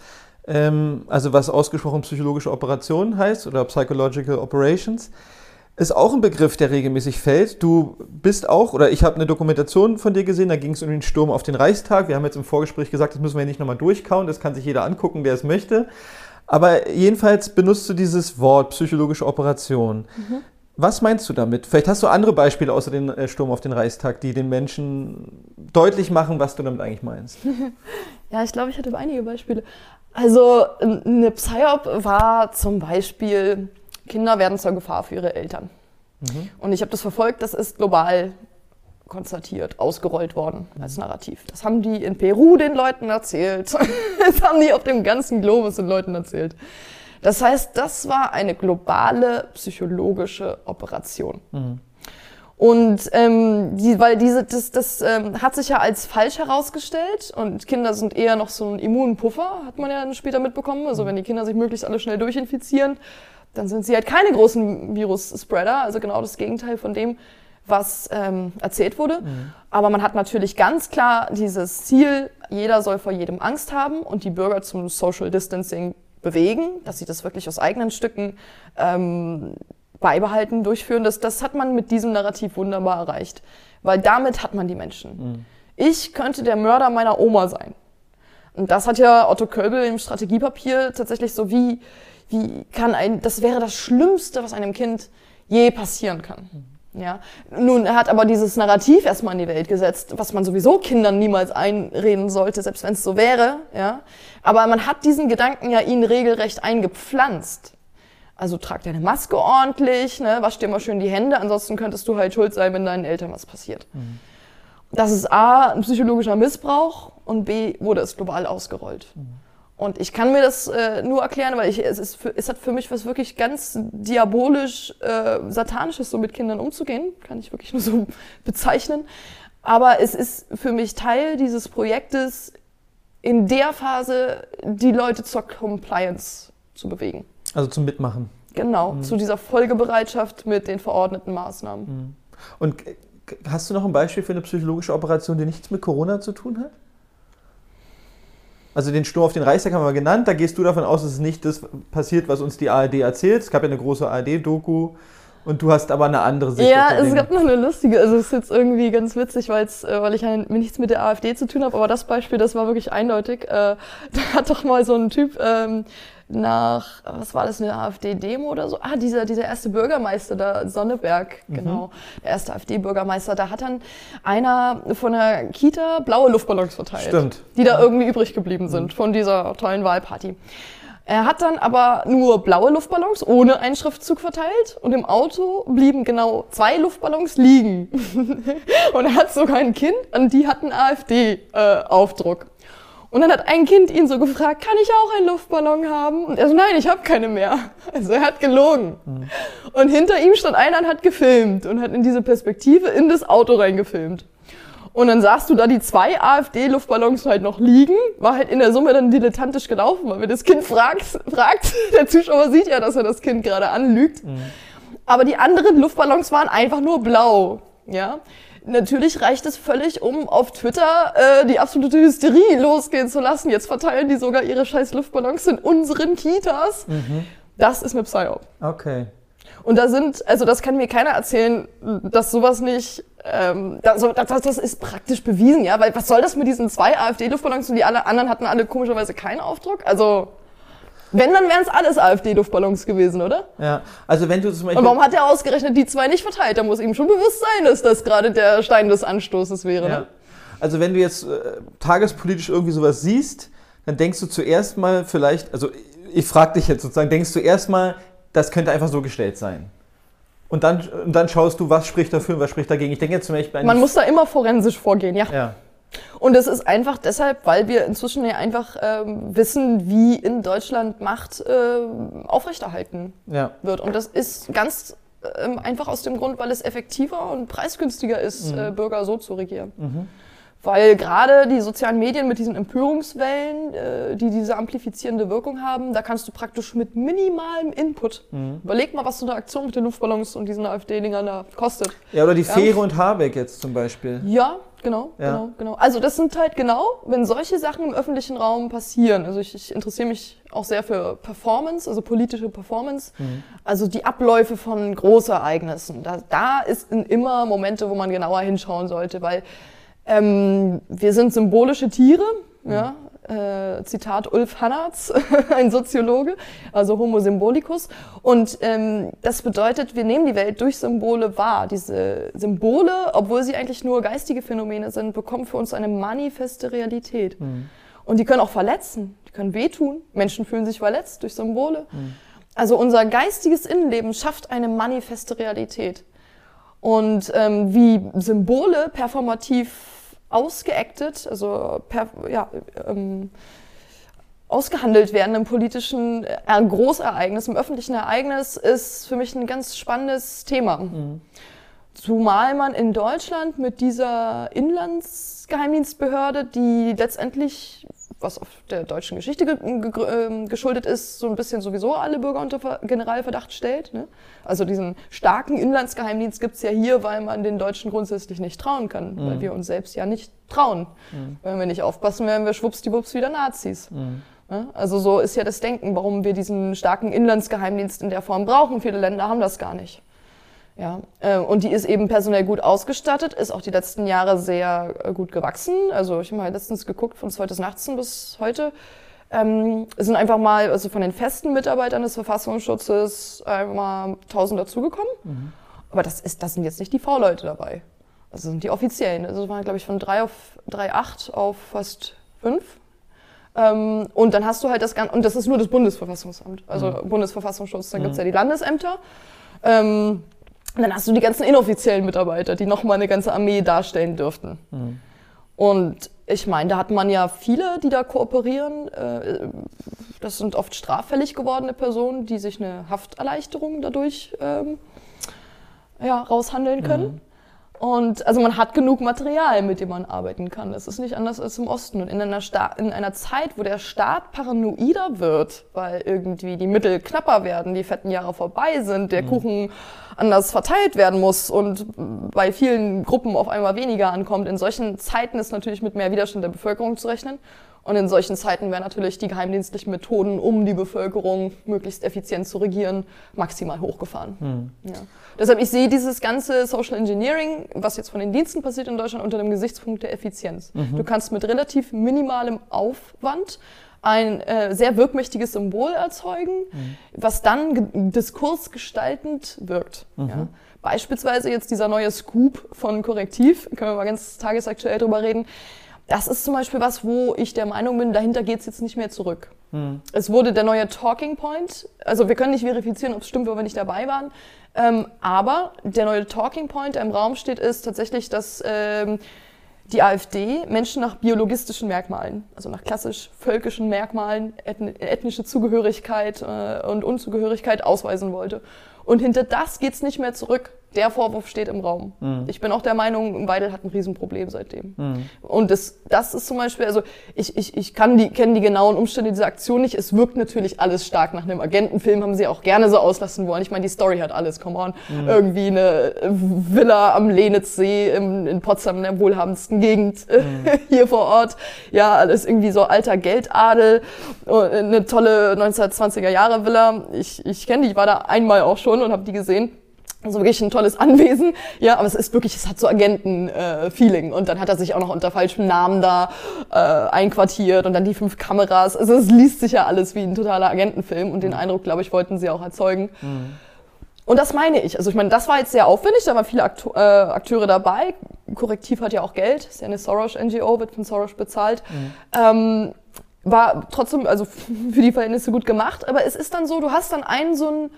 ähm, also was ausgesprochen psychologische Operationen heißt oder Psychological Operations ist auch ein Begriff, der regelmäßig fällt. Du bist auch, oder ich habe eine Dokumentation von dir gesehen, da ging es um den Sturm auf den Reichstag. Wir haben jetzt im Vorgespräch gesagt, das müssen wir nicht nochmal durchkauen, das kann sich jeder angucken, der es möchte. Aber jedenfalls benutzt du dieses Wort psychologische Operation. Mhm. Was meinst du damit? Vielleicht hast du andere Beispiele außer dem äh, Sturm auf den Reichstag, die den Menschen deutlich machen, was du damit eigentlich meinst. ja, ich glaube, ich hatte einige Beispiele. Also eine Psyop war zum Beispiel Kinder werden zur Gefahr für ihre Eltern. Mhm. Und ich habe das verfolgt, das ist global konstatiert, ausgerollt worden als Narrativ. Das haben die in Peru den Leuten erzählt. das haben die auf dem ganzen Globus den Leuten erzählt. Das heißt, das war eine globale psychologische Operation. Mhm. Und ähm, die, weil diese, das, das ähm, hat sich ja als falsch herausgestellt und Kinder sind eher noch so ein Immunpuffer, hat man ja später mitbekommen. Also mhm. wenn die Kinder sich möglichst alle schnell durchinfizieren, dann sind sie halt keine großen Virus-Spreader, also genau das Gegenteil von dem, was ähm, erzählt wurde. Mhm. Aber man hat natürlich ganz klar dieses Ziel, jeder soll vor jedem Angst haben und die Bürger zum Social Distancing bewegen, dass sie das wirklich aus eigenen Stücken ähm, beibehalten, durchführen. Das, das hat man mit diesem Narrativ wunderbar erreicht, weil damit hat man die Menschen. Mhm. Ich könnte der Mörder meiner Oma sein. Und das hat ja Otto Köbel im Strategiepapier tatsächlich so wie wie kann ein, das wäre das Schlimmste, was einem Kind je passieren kann. Ja. Nun, er hat aber dieses Narrativ erstmal in die Welt gesetzt, was man sowieso Kindern niemals einreden sollte, selbst wenn es so wäre. Ja. Aber man hat diesen Gedanken ja ihnen regelrecht eingepflanzt. Also trag deine Maske ordentlich, ne, wasch dir mal schön die Hände, ansonsten könntest du halt schuld sein, wenn deinen Eltern was passiert. Mhm. Das ist A, ein psychologischer Missbrauch und B, wurde es global ausgerollt. Mhm. Und ich kann mir das äh, nur erklären, weil ich, es, ist für, es hat für mich was wirklich ganz diabolisch äh, satanisches, so mit Kindern umzugehen, kann ich wirklich nur so bezeichnen. Aber es ist für mich Teil dieses Projektes, in der Phase die Leute zur Compliance zu bewegen. Also zum Mitmachen. Genau, mhm. zu dieser Folgebereitschaft mit den verordneten Maßnahmen. Mhm. Und hast du noch ein Beispiel für eine psychologische Operation, die nichts mit Corona zu tun hat? Also den Sturm auf den Reichstag haben wir genannt. Da gehst du davon aus, dass es nicht das passiert, was uns die ARD erzählt. Es gab ja eine große ARD-Doku. Und du hast aber eine andere Sicht. Ja, es gab noch eine lustige, also es ist jetzt irgendwie ganz witzig, weil's, äh, weil ich mir nichts mit der AfD zu tun habe, aber das Beispiel, das war wirklich eindeutig. Äh, da hat doch mal so ein Typ ähm, nach, was war das, eine AfD-Demo oder so? Ah, dieser, dieser erste Bürgermeister da, Sonneberg, mhm. genau, der erste AfD-Bürgermeister, da hat dann einer von der Kita blaue Luftballons verteilt. Stimmt. Die da irgendwie übrig geblieben sind mhm. von dieser tollen Wahlparty. Er hat dann aber nur blaue Luftballons ohne einen Schriftzug verteilt und im Auto blieben genau zwei Luftballons liegen. und er hat sogar ein Kind und die hatten AfD-Aufdruck. Und dann hat ein Kind ihn so gefragt, kann ich auch einen Luftballon haben? Und er so, nein, ich habe keine mehr. Also er hat gelogen. Mhm. Und hinter ihm stand einer und hat gefilmt und hat in diese Perspektive in das Auto reingefilmt. Und dann sahst du da die zwei AfD-Luftballons halt noch liegen, war halt in der Summe dann dilettantisch gelaufen, weil wenn das Kind fragt, fragt, der Zuschauer sieht ja, dass er das Kind gerade anlügt. Mhm. Aber die anderen Luftballons waren einfach nur blau, ja. Natürlich reicht es völlig, um auf Twitter äh, die absolute Hysterie losgehen zu lassen. Jetzt verteilen die sogar ihre scheiß Luftballons in unseren Kitas. Mhm. Das ist eine Psyop. Okay. Und da sind, also das kann mir keiner erzählen, dass sowas nicht, ähm, das, das, das ist praktisch bewiesen, ja, weil was soll das mit diesen zwei AfD-Luftballons und die alle anderen hatten alle komischerweise keinen Aufdruck? Also wenn, dann wären es alles AfD-Luftballons gewesen, oder? Ja, also wenn du zum Beispiel... Und warum hat er ausgerechnet die zwei nicht verteilt? Da muss ihm schon bewusst sein, dass das gerade der Stein des Anstoßes wäre. Ja. Ne? Also wenn du jetzt äh, tagespolitisch irgendwie sowas siehst, dann denkst du zuerst mal vielleicht, also ich frage dich jetzt sozusagen, denkst du erstmal, das könnte einfach so gestellt sein. Und dann, und dann schaust du, was spricht dafür und was spricht dagegen. Ich denke jetzt zum Beispiel... Man muss da immer forensisch vorgehen, ja. Ja. Und das ist einfach deshalb, weil wir inzwischen ja einfach ähm, wissen, wie in Deutschland Macht äh, aufrechterhalten ja. wird. Und das ist ganz ähm, einfach aus dem Grund, weil es effektiver und preisgünstiger ist, mhm. äh, Bürger so zu regieren. Mhm. Weil gerade die sozialen Medien mit diesen Empörungswellen, äh, die diese amplifizierende Wirkung haben, da kannst du praktisch mit minimalem Input, mhm. überleg mal, was so eine Aktion mit den Luftballons und diesen AfD-Dingern da kostet. Ja, oder die ja. Fähre und Habeck jetzt zum Beispiel. Ja, genau, ja. genau, genau. Also das sind halt genau, wenn solche Sachen im öffentlichen Raum passieren. Also ich, ich interessiere mich auch sehr für Performance, also politische Performance. Mhm. Also die Abläufe von Großereignissen. Da, da ist immer Momente, wo man genauer hinschauen sollte, weil ähm, wir sind symbolische Tiere, mhm. ja. Äh, Zitat Ulf Hannertz, ein Soziologe, also Homo symbolicus. Und ähm, das bedeutet, wir nehmen die Welt durch Symbole wahr. Diese Symbole, obwohl sie eigentlich nur geistige Phänomene sind, bekommen für uns eine manifeste Realität. Mhm. Und die können auch verletzen, die können wehtun. Menschen fühlen sich verletzt durch Symbole. Mhm. Also unser geistiges Innenleben schafft eine manifeste Realität. Und ähm, wie Symbole performativ ausgeactet, also per, ja, ähm, ausgehandelt werden im politischen Großereignis, im öffentlichen Ereignis, ist für mich ein ganz spannendes Thema. Mhm. Zumal man in Deutschland mit dieser Inlandsgeheimdienstbehörde, die letztendlich was auf der deutschen Geschichte ge ge ähm, geschuldet ist, so ein bisschen sowieso alle Bürger unter Generalverdacht stellt. Ne? Also diesen starken Inlandsgeheimdienst gibt's ja hier, weil man den Deutschen grundsätzlich nicht trauen kann, mhm. weil wir uns selbst ja nicht trauen. Mhm. Wenn wir nicht aufpassen, werden wir schwuppsdiwupps wieder Nazis. Mhm. Ne? Also so ist ja das Denken, warum wir diesen starken Inlandsgeheimdienst in der Form brauchen. Viele Länder haben das gar nicht. Ja, äh, und die ist eben personell gut ausgestattet, ist auch die letzten Jahre sehr äh, gut gewachsen. Also ich habe mal letztens geguckt, von 2018 bis heute ähm, sind einfach mal, also von den festen Mitarbeitern des Verfassungsschutzes einmal 1000 dazugekommen. Mhm. Aber das, ist, das sind jetzt nicht die V-Leute dabei. Das sind die offiziellen. Also das waren, glaube ich, von 3 auf 3,8 auf fast 5. Ähm, und dann hast du halt das Ganze, und das ist nur das Bundesverfassungsamt, also mhm. Bundesverfassungsschutz, dann mhm. gibt es ja die Landesämter. Ähm, dann hast du die ganzen inoffiziellen Mitarbeiter, die nochmal eine ganze Armee darstellen dürften. Mhm. Und ich meine, da hat man ja viele, die da kooperieren. Äh, das sind oft straffällig gewordene Personen, die sich eine Hafterleichterung dadurch ähm, ja, raushandeln können. Mhm. Und also man hat genug Material, mit dem man arbeiten kann. Das ist nicht anders als im Osten. Und in einer, in einer Zeit, wo der Staat paranoider wird, weil irgendwie die Mittel knapper werden, die fetten Jahre vorbei sind, der mhm. Kuchen anders verteilt werden muss und bei vielen Gruppen auf einmal weniger ankommt, in solchen Zeiten ist natürlich mit mehr Widerstand der Bevölkerung zu rechnen. Und in solchen Zeiten wären natürlich die geheimdienstlichen Methoden, um die Bevölkerung möglichst effizient zu regieren, maximal hochgefahren. Mhm. Ja. Deshalb, ich sehe dieses ganze Social Engineering, was jetzt von den Diensten passiert in Deutschland, unter dem Gesichtspunkt der Effizienz. Mhm. Du kannst mit relativ minimalem Aufwand ein äh, sehr wirkmächtiges Symbol erzeugen, mhm. was dann diskursgestaltend wirkt. Mhm. Ja. Beispielsweise jetzt dieser neue Scoop von Korrektiv, können wir mal ganz tagesaktuell drüber reden das ist zum Beispiel was, wo ich der Meinung bin, dahinter geht es jetzt nicht mehr zurück. Hm. Es wurde der neue Talking Point, also wir können nicht verifizieren, ob es stimmt, weil wir nicht dabei waren, ähm, aber der neue Talking Point, der im Raum steht, ist tatsächlich, dass ähm, die AfD Menschen nach biologistischen Merkmalen, also nach klassisch völkischen Merkmalen, ethnische Zugehörigkeit äh, und Unzugehörigkeit ausweisen wollte. Und hinter das geht's nicht mehr zurück der Vorwurf steht im Raum. Mhm. Ich bin auch der Meinung, Weidel hat ein Riesenproblem seitdem. Mhm. Und das, das ist zum Beispiel, also ich, ich, ich kann die, kenne die genauen Umstände dieser Aktion nicht. Es wirkt natürlich alles stark nach einem Agentenfilm, haben sie auch gerne so auslassen wollen. Ich meine, die Story hat alles, come on. Mhm. Irgendwie eine Villa am Lenitzsee in, in Potsdam, in der wohlhabendsten Gegend mhm. hier vor Ort. Ja, alles irgendwie so alter Geldadel, eine tolle 1920er Jahre Villa. Ich, ich kenne die, ich war da einmal auch schon und habe die gesehen so wirklich ein tolles Anwesen, ja, aber es ist wirklich, es hat so Agenten-Feeling äh, und dann hat er sich auch noch unter falschem Namen da äh, einquartiert und dann die fünf Kameras, also es liest sich ja alles wie ein totaler Agentenfilm und den mhm. Eindruck, glaube ich, wollten sie auch erzeugen. Mhm. Und das meine ich, also ich meine, das war jetzt sehr aufwendig, da waren viele Aktu äh, Akteure dabei, Korrektiv hat ja auch Geld, ist ja eine Soros-NGO, wird von Soros bezahlt. Mhm. Ähm, war trotzdem, also für die Verhältnisse gut gemacht, aber es ist dann so, du hast dann einen so ein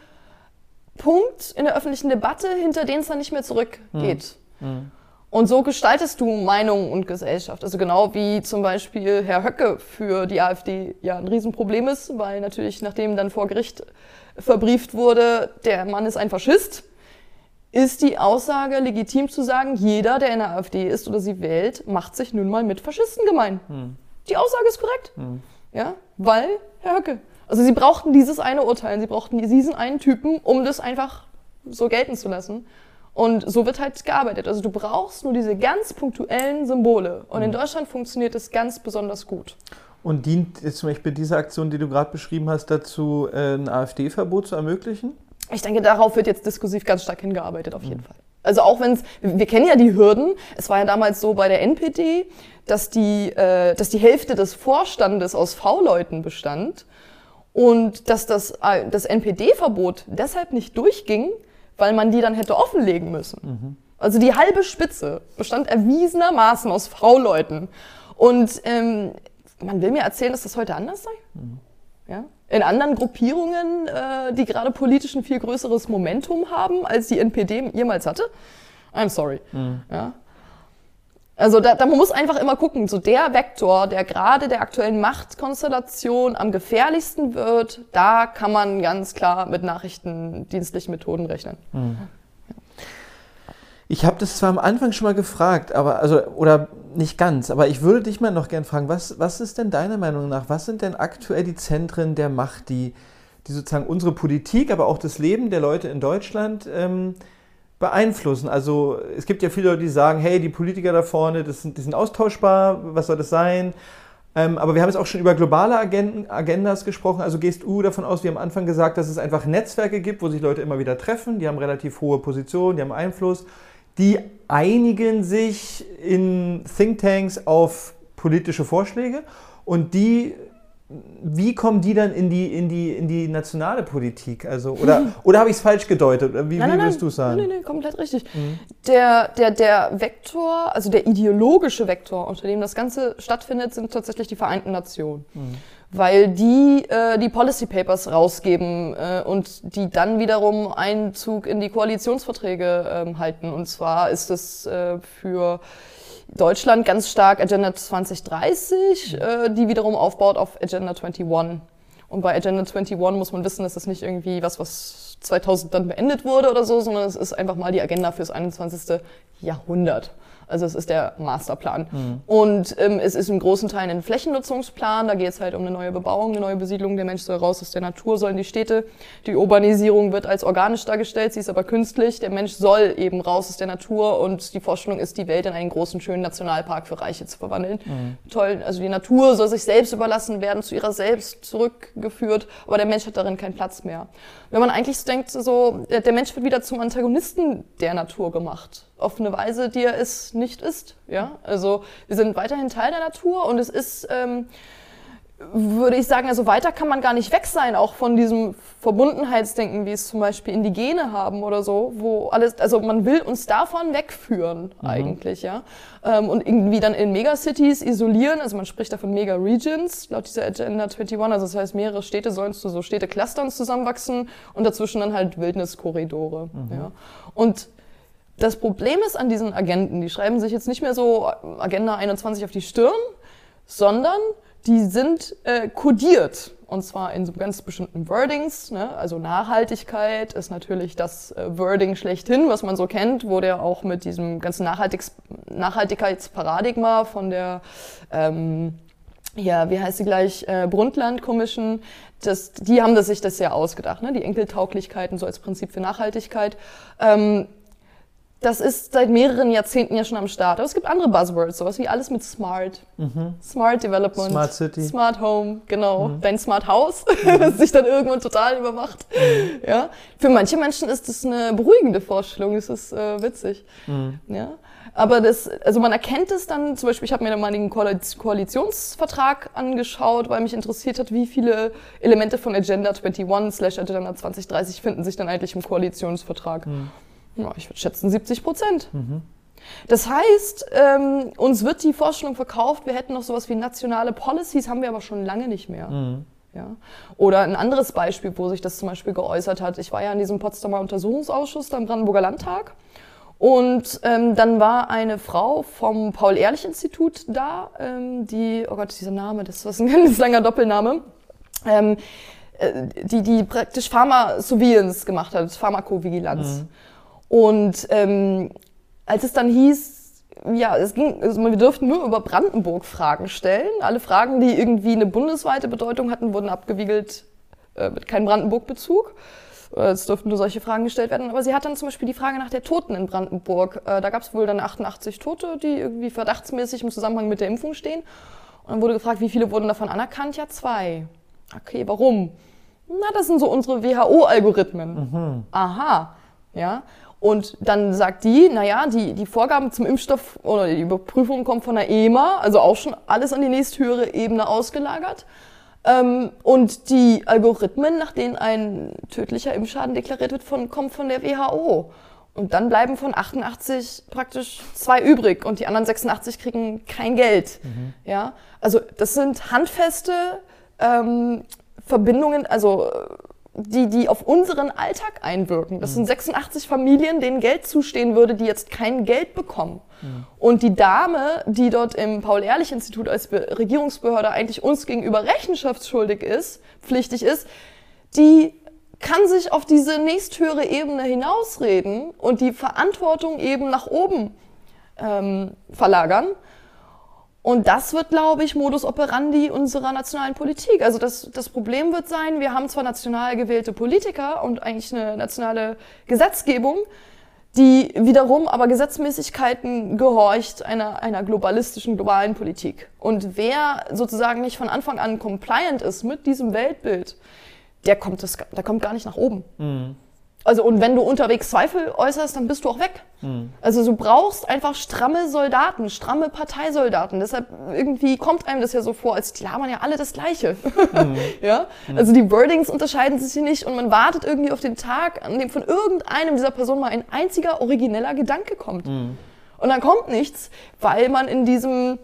Punkt in der öffentlichen Debatte, hinter den es dann nicht mehr zurückgeht. Mhm. Und so gestaltest du Meinung und Gesellschaft. Also genau wie zum Beispiel Herr Höcke für die AfD ja ein Riesenproblem ist, weil natürlich nachdem dann vor Gericht verbrieft wurde, der Mann ist ein Faschist, ist die Aussage legitim zu sagen, jeder, der in der AfD ist oder sie wählt, macht sich nun mal mit Faschisten gemein. Hm. Die Aussage ist korrekt. Hm. Ja, weil Herr Höcke also sie brauchten dieses eine Urteil, sie brauchten diesen einen Typen, um das einfach so gelten zu lassen. Und so wird halt gearbeitet. Also du brauchst nur diese ganz punktuellen Symbole. Und in mhm. Deutschland funktioniert das ganz besonders gut. Und dient jetzt zum Beispiel diese Aktion, die du gerade beschrieben hast, dazu, äh, ein AfD-Verbot zu ermöglichen? Ich denke, darauf wird jetzt diskursiv ganz stark hingearbeitet, auf jeden mhm. Fall. Also auch wenn es, wir kennen ja die Hürden. Es war ja damals so bei der NPD, dass die, äh, dass die Hälfte des Vorstandes aus V-Leuten bestand. Und dass das, äh, das NPD-Verbot deshalb nicht durchging, weil man die dann hätte offenlegen müssen. Mhm. Also die halbe Spitze bestand erwiesenermaßen aus V-Leuten. Und ähm, man will mir erzählen, dass das heute anders sei. Mhm. Ja? In anderen Gruppierungen, äh, die gerade politisch ein viel größeres Momentum haben, als die NPD jemals hatte. I'm sorry. Mhm. Ja? Also da, da man muss einfach immer gucken, so der Vektor, der gerade der aktuellen Machtkonstellation am gefährlichsten wird, da kann man ganz klar mit nachrichtendienstlichen Methoden rechnen. Mhm. Ich habe das zwar am Anfang schon mal gefragt, aber also oder nicht ganz, aber ich würde dich mal noch gern fragen, was, was ist denn deiner Meinung nach, was sind denn aktuell die Zentren der Macht, die, die sozusagen unsere Politik, aber auch das Leben der Leute in Deutschland ähm, beeinflussen. Also es gibt ja viele Leute, die sagen, hey, die Politiker da vorne, das sind, die sind austauschbar, was soll das sein? Ähm, aber wir haben jetzt auch schon über globale Agenden, Agendas gesprochen. Also gehst du davon aus, wie am Anfang gesagt, dass es einfach Netzwerke gibt, wo sich Leute immer wieder treffen, die haben relativ hohe Positionen, die haben Einfluss, die einigen sich in Thinktanks auf politische Vorschläge und die wie kommen die dann in die, in die, in die nationale Politik? Also, oder oder habe ich es falsch gedeutet? Wie, Nein, wie nein, würdest du nein, sagen? nein, nein, komplett richtig. Der, der, der Vektor, also der ideologische Vektor, unter dem das Ganze stattfindet, sind tatsächlich die Vereinten Nationen. Weil die äh, die Policy Papers rausgeben äh, und die dann wiederum Einzug in die Koalitionsverträge ähm, halten. Und zwar ist es äh, für Deutschland ganz stark Agenda 2030, äh, die wiederum aufbaut auf Agenda 21. Und bei Agenda 21 muss man wissen, dass das nicht irgendwie was, was 2000 dann beendet wurde oder so, sondern es ist einfach mal die Agenda fürs 21. Jahrhundert. Also es ist der Masterplan. Und ähm, es ist im großen Teil ein Flächennutzungsplan. Da geht es halt um eine neue Bebauung, eine neue Besiedlung. Der Mensch soll raus aus der Natur, sollen die Städte. Die Urbanisierung wird als organisch dargestellt, sie ist aber künstlich. Der Mensch soll eben raus aus der Natur und die Vorstellung ist, die Welt in einen großen, schönen Nationalpark für Reiche zu verwandeln. Toll, also die Natur soll sich selbst überlassen werden, zu ihrer selbst zurückgeführt, aber der Mensch hat darin keinen Platz mehr. Wenn man eigentlich denkt, so, der der Mensch wird wieder zum Antagonisten der Natur gemacht. Auf eine Weise, die er es nicht ist. Ja? Also wir sind weiterhin Teil der Natur und es ist, ähm, würde ich sagen, also weiter kann man gar nicht weg sein, auch von diesem Verbundenheitsdenken, wie es zum Beispiel Indigene haben oder so, wo alles, also man will uns davon wegführen eigentlich, ja. Ähm, und irgendwie dann in Megacities isolieren, also man spricht da von Mega-Regions, laut dieser Agenda 21, also das heißt, mehrere Städte sollen zu so Städte-Clustern zusammenwachsen und dazwischen dann halt Wildniskorridore, ja. Und das Problem ist an diesen Agenten, die schreiben sich jetzt nicht mehr so Agenda 21 auf die Stirn, sondern die sind äh, kodiert. Und zwar in so ganz bestimmten Wordings. Ne? Also Nachhaltigkeit ist natürlich das äh, Wording schlechthin, was man so kennt, wo der auch mit diesem ganzen Nachhaltigs Nachhaltigkeitsparadigma von der ähm, ja, wie heißt sie gleich, äh, Brundtland Commission, das, die haben das sich das ja ausgedacht, ne? die Enkeltauglichkeiten so als Prinzip für Nachhaltigkeit. Ähm, das ist seit mehreren Jahrzehnten ja schon am Start. Aber es gibt andere Buzzwords, sowas wie alles mit Smart. Smart Development. Smart City. Smart Home, genau. Dein Smart House, das sich dann irgendwann total übermacht. Ja. Für manche Menschen ist das eine beruhigende Vorstellung, das ist äh, witzig. Ja. Aber das, also man erkennt es dann, zum Beispiel, ich habe mir dann mal den Koalitionsvertrag angeschaut, weil mich interessiert hat, wie viele Elemente von Agenda 21 slash Agenda 2030 finden sich dann eigentlich im Koalitionsvertrag. Ja, ich würde schätzen 70 Prozent. Das heißt, ähm, uns wird die Vorstellung verkauft, wir hätten noch sowas wie nationale Policies, haben wir aber schon lange nicht mehr. Ja. Oder ein anderes Beispiel, wo sich das zum Beispiel geäußert hat. Ich war ja in diesem Potsdamer Untersuchungsausschuss da im Brandenburger Landtag. Und ähm, dann war eine Frau vom Paul-Ehrlich-Institut da, ähm, die, oh Gott, dieser Name, das ist ein ganz langer Doppelname, ähm, äh, die, die praktisch Pharmasurveillance gemacht hat, Pharmakovigilanz. Und ähm, als es dann hieß, ja, es ging, also wir durften nur über Brandenburg Fragen stellen. Alle Fragen, die irgendwie eine bundesweite Bedeutung hatten, wurden abgewiegelt äh, mit keinem Brandenburg-Bezug. Äh, Es durften nur solche Fragen gestellt werden. Aber sie hat dann zum Beispiel die Frage nach der Toten in Brandenburg. Äh, Da gab es wohl dann 88 Tote, die irgendwie verdachtsmäßig im Zusammenhang mit der Impfung stehen. Und dann wurde gefragt, wie viele wurden davon anerkannt? Ja, zwei. Okay, warum? Na, das sind so unsere WHO-Algorithmen. Aha, ja. Und dann sagt die, naja, die, die Vorgaben zum Impfstoff oder die Überprüfung kommt von der EMA, also auch schon alles an die nächsthöhere Ebene ausgelagert. Ähm, und die Algorithmen, nach denen ein tödlicher Impfschaden deklariert wird, von, kommen von der WHO. Und dann bleiben von 88 praktisch zwei übrig und die anderen 86 kriegen kein Geld. Ja, also das sind handfeste ähm, Verbindungen, also die, die auf unseren Alltag einwirken. Das sind 86 Familien, denen Geld zustehen würde, die jetzt kein Geld bekommen. Und die Dame, die dort im Paul-Ehrlich-Institut als Be Regierungsbehörde eigentlich uns gegenüber rechenschaftsschuldig ist, pflichtig ist, die kann sich auf diese nächsthöhere Ebene hinausreden und die Verantwortung eben nach oben ähm, verlagern. Und das wird, glaube ich, Modus operandi unserer nationalen Politik. Also das, das Problem wird sein, wir haben zwar national gewählte Politiker und eigentlich eine nationale Gesetzgebung, die wiederum aber Gesetzmäßigkeiten gehorcht einer, einer globalistischen, globalen Politik. Und wer sozusagen nicht von Anfang an compliant ist mit diesem Weltbild, der kommt, das, der kommt gar nicht nach oben. Also und wenn du unterwegs Zweifel äußerst, dann bist du auch weg. Mhm. Also du brauchst einfach stramme Soldaten, stramme Parteisoldaten. Deshalb irgendwie kommt einem das ja so vor, als labern ja alle das Gleiche. Mhm. ja, also die Wordings unterscheiden sich nicht und man wartet irgendwie auf den Tag, an dem von irgendeinem dieser Personen mal ein einziger origineller Gedanke kommt. Mhm. Und dann kommt nichts, weil man in diesem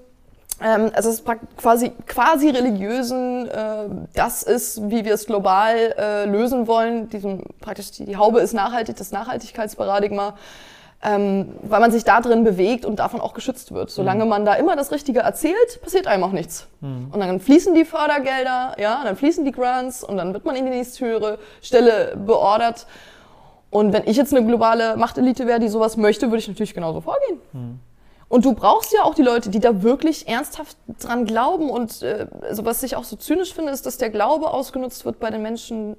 also es ist quasi, quasi religiösen, äh, das ist, wie wir es global äh, lösen wollen. Diesem, praktisch die, die Haube ist nachhaltig, das Nachhaltigkeitsparadigma, ähm, weil man sich da drin bewegt und davon auch geschützt wird. Solange mhm. man da immer das Richtige erzählt, passiert einem auch nichts. Mhm. Und dann fließen die Fördergelder, ja, dann fließen die Grants und dann wird man in die nächsthöhere Stelle beordert. Und wenn ich jetzt eine globale Machtelite wäre, die sowas möchte, würde ich natürlich genauso vorgehen. Mhm. Und du brauchst ja auch die Leute, die da wirklich ernsthaft dran glauben. Und äh, also was ich auch so zynisch finde, ist, dass der Glaube ausgenutzt wird bei den Menschen,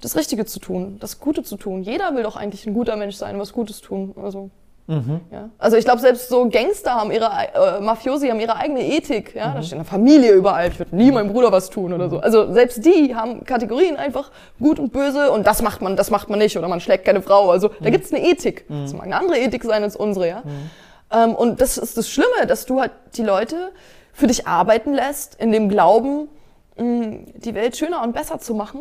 das Richtige zu tun, das Gute zu tun. Jeder will doch eigentlich ein guter Mensch sein, was Gutes tun. Also, mhm. ja. also ich glaube, selbst so Gangster haben ihre, äh, Mafiosi haben ihre eigene Ethik. Ja? Mhm. Da steht eine Familie überall. Ich würde nie meinem Bruder was tun oder so. Also selbst die haben Kategorien einfach gut und böse und das macht man, das macht man nicht oder man schlägt keine Frau. Also da mhm. gibt's eine Ethik. Mhm. Das mag eine andere Ethik sein als unsere. Ja. Mhm. Ähm, und das ist das Schlimme, dass du halt die Leute für dich arbeiten lässt, in dem Glauben, mh, die Welt schöner und besser zu machen.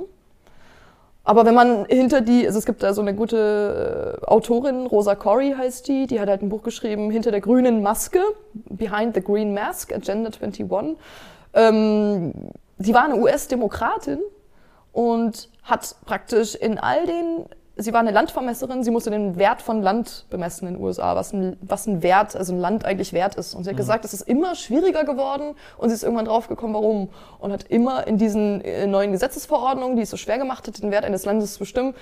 Aber wenn man hinter die, also es gibt da so eine gute äh, Autorin, Rosa Corey heißt die, die hat halt ein Buch geschrieben, Hinter der grünen Maske, Behind the Green Mask, Agenda 21. Ähm, die war eine US-Demokratin und hat praktisch in all den sie war eine Landvermesserin, sie musste den Wert von Land bemessen in den USA, was ein, was ein Wert, also ein Land eigentlich wert ist. Und sie hat mhm. gesagt, es ist immer schwieriger geworden und sie ist irgendwann draufgekommen, warum. Und hat immer in diesen äh, neuen Gesetzesverordnungen, die es so schwer gemacht hat, den Wert eines Landes zu bestimmen,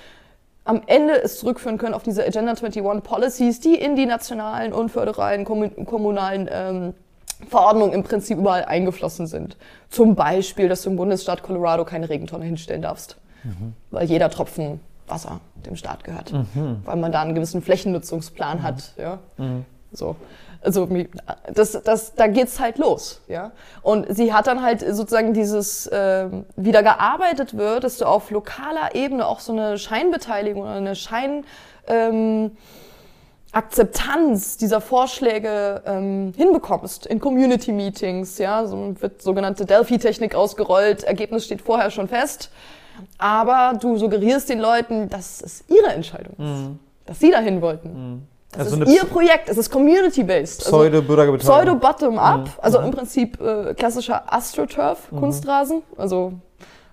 am Ende es zurückführen können auf diese Agenda 21 Policies, die in die nationalen und föderalen, kommunalen ähm, Verordnungen im Prinzip überall eingeflossen sind. Zum Beispiel, dass du im Bundesstaat Colorado keine Regentonne hinstellen darfst. Mhm. Weil jeder Tropfen Wasser dem Staat gehört, mhm. weil man da einen gewissen Flächennutzungsplan mhm. hat. Ja? Mhm. So. Also das, das, da geht's halt los, ja. Und sie hat dann halt sozusagen dieses äh, wieder gearbeitet wird, dass du auf lokaler Ebene auch so eine Scheinbeteiligung oder eine Schein ähm, Akzeptanz dieser Vorschläge ähm, hinbekommst in Community Meetings, ja, so wird sogenannte Delphi-Technik ausgerollt, Ergebnis steht vorher schon fest aber du suggerierst den Leuten, dass es ihre Entscheidung ist, mhm. dass sie dahin wollten. Mhm. Das also ist ihr Projekt, es ist community-based. Also Pseudo-Bürgerbeteiligung. Pseudo-Bottom-up, mhm. also im Prinzip äh, klassischer AstroTurf, mhm. Kunstrasen. Also,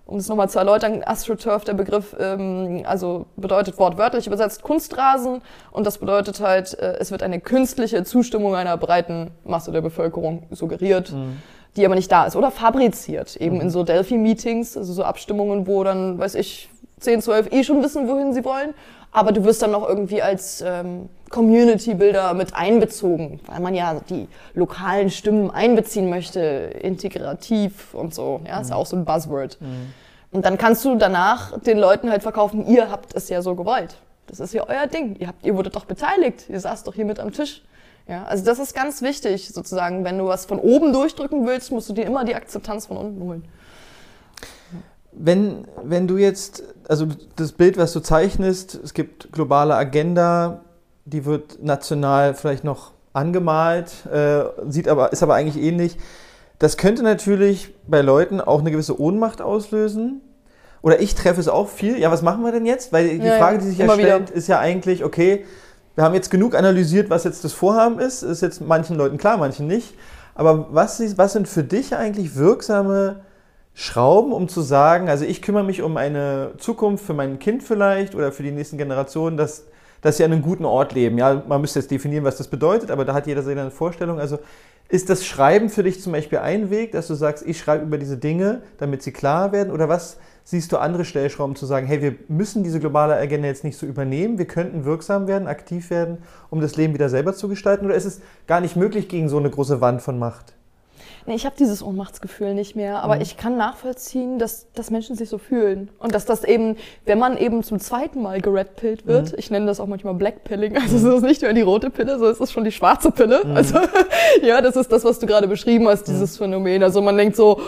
um es nochmal zu erläutern, AstroTurf, der Begriff, ähm, also bedeutet wortwörtlich übersetzt Kunstrasen und das bedeutet halt, äh, es wird eine künstliche Zustimmung einer breiten Masse der Bevölkerung suggeriert. Mhm die aber nicht da ist oder fabriziert, eben mhm. in so Delphi-Meetings, also so Abstimmungen, wo dann, weiß ich, 10, 12 eh schon wissen, wohin sie wollen, aber du wirst dann noch irgendwie als ähm, Community-Builder mit einbezogen, weil man ja die lokalen Stimmen einbeziehen möchte, integrativ und so, ja, ist mhm. auch so ein Buzzword. Mhm. Und dann kannst du danach den Leuten halt verkaufen, ihr habt es ja so gewollt. Das ist ja euer Ding. Ihr habt, ihr wurdet doch beteiligt. Ihr saßt doch hier mit am Tisch. Ja, also das ist ganz wichtig sozusagen. Wenn du was von oben durchdrücken willst, musst du dir immer die Akzeptanz von unten holen. Wenn, wenn du jetzt, also das Bild, was du zeichnest, es gibt globale Agenda, die wird national vielleicht noch angemalt, äh, sieht aber, ist aber eigentlich ähnlich. Das könnte natürlich bei Leuten auch eine gewisse Ohnmacht auslösen. Oder ich treffe es auch viel. Ja, was machen wir denn jetzt? Weil die ja, Frage, die sich ja stellt, wieder. ist ja eigentlich, okay, wir haben jetzt genug analysiert, was jetzt das Vorhaben ist. Ist jetzt manchen Leuten klar, manchen nicht. Aber was, was sind für dich eigentlich wirksame Schrauben, um zu sagen, also ich kümmere mich um eine Zukunft für mein Kind vielleicht oder für die nächsten Generationen, dass, dass sie an einem guten Ort leben. Ja, man müsste jetzt definieren, was das bedeutet, aber da hat jeder seine Vorstellung. Also ist das Schreiben für dich zum Beispiel ein Weg, dass du sagst, ich schreibe über diese Dinge, damit sie klar werden? Oder was siehst du andere Stellschrauben zu sagen, hey, wir müssen diese globale Agenda jetzt nicht so übernehmen, wir könnten wirksam werden, aktiv werden, um das Leben wieder selber zu gestalten? Oder ist es gar nicht möglich gegen so eine große Wand von Macht? Nee, ich habe dieses Ohnmachtsgefühl nicht mehr, aber mhm. ich kann nachvollziehen, dass, dass Menschen sich so fühlen. Und dass das eben, wenn man eben zum zweiten Mal geredpillt wird, mhm. ich nenne das auch manchmal Blackpilling, also mhm. es ist nicht nur die rote Pille, so ist es schon die schwarze Pille. Mhm. Also ja, das ist das, was du gerade beschrieben hast, dieses. Phänomen. Also man denkt so,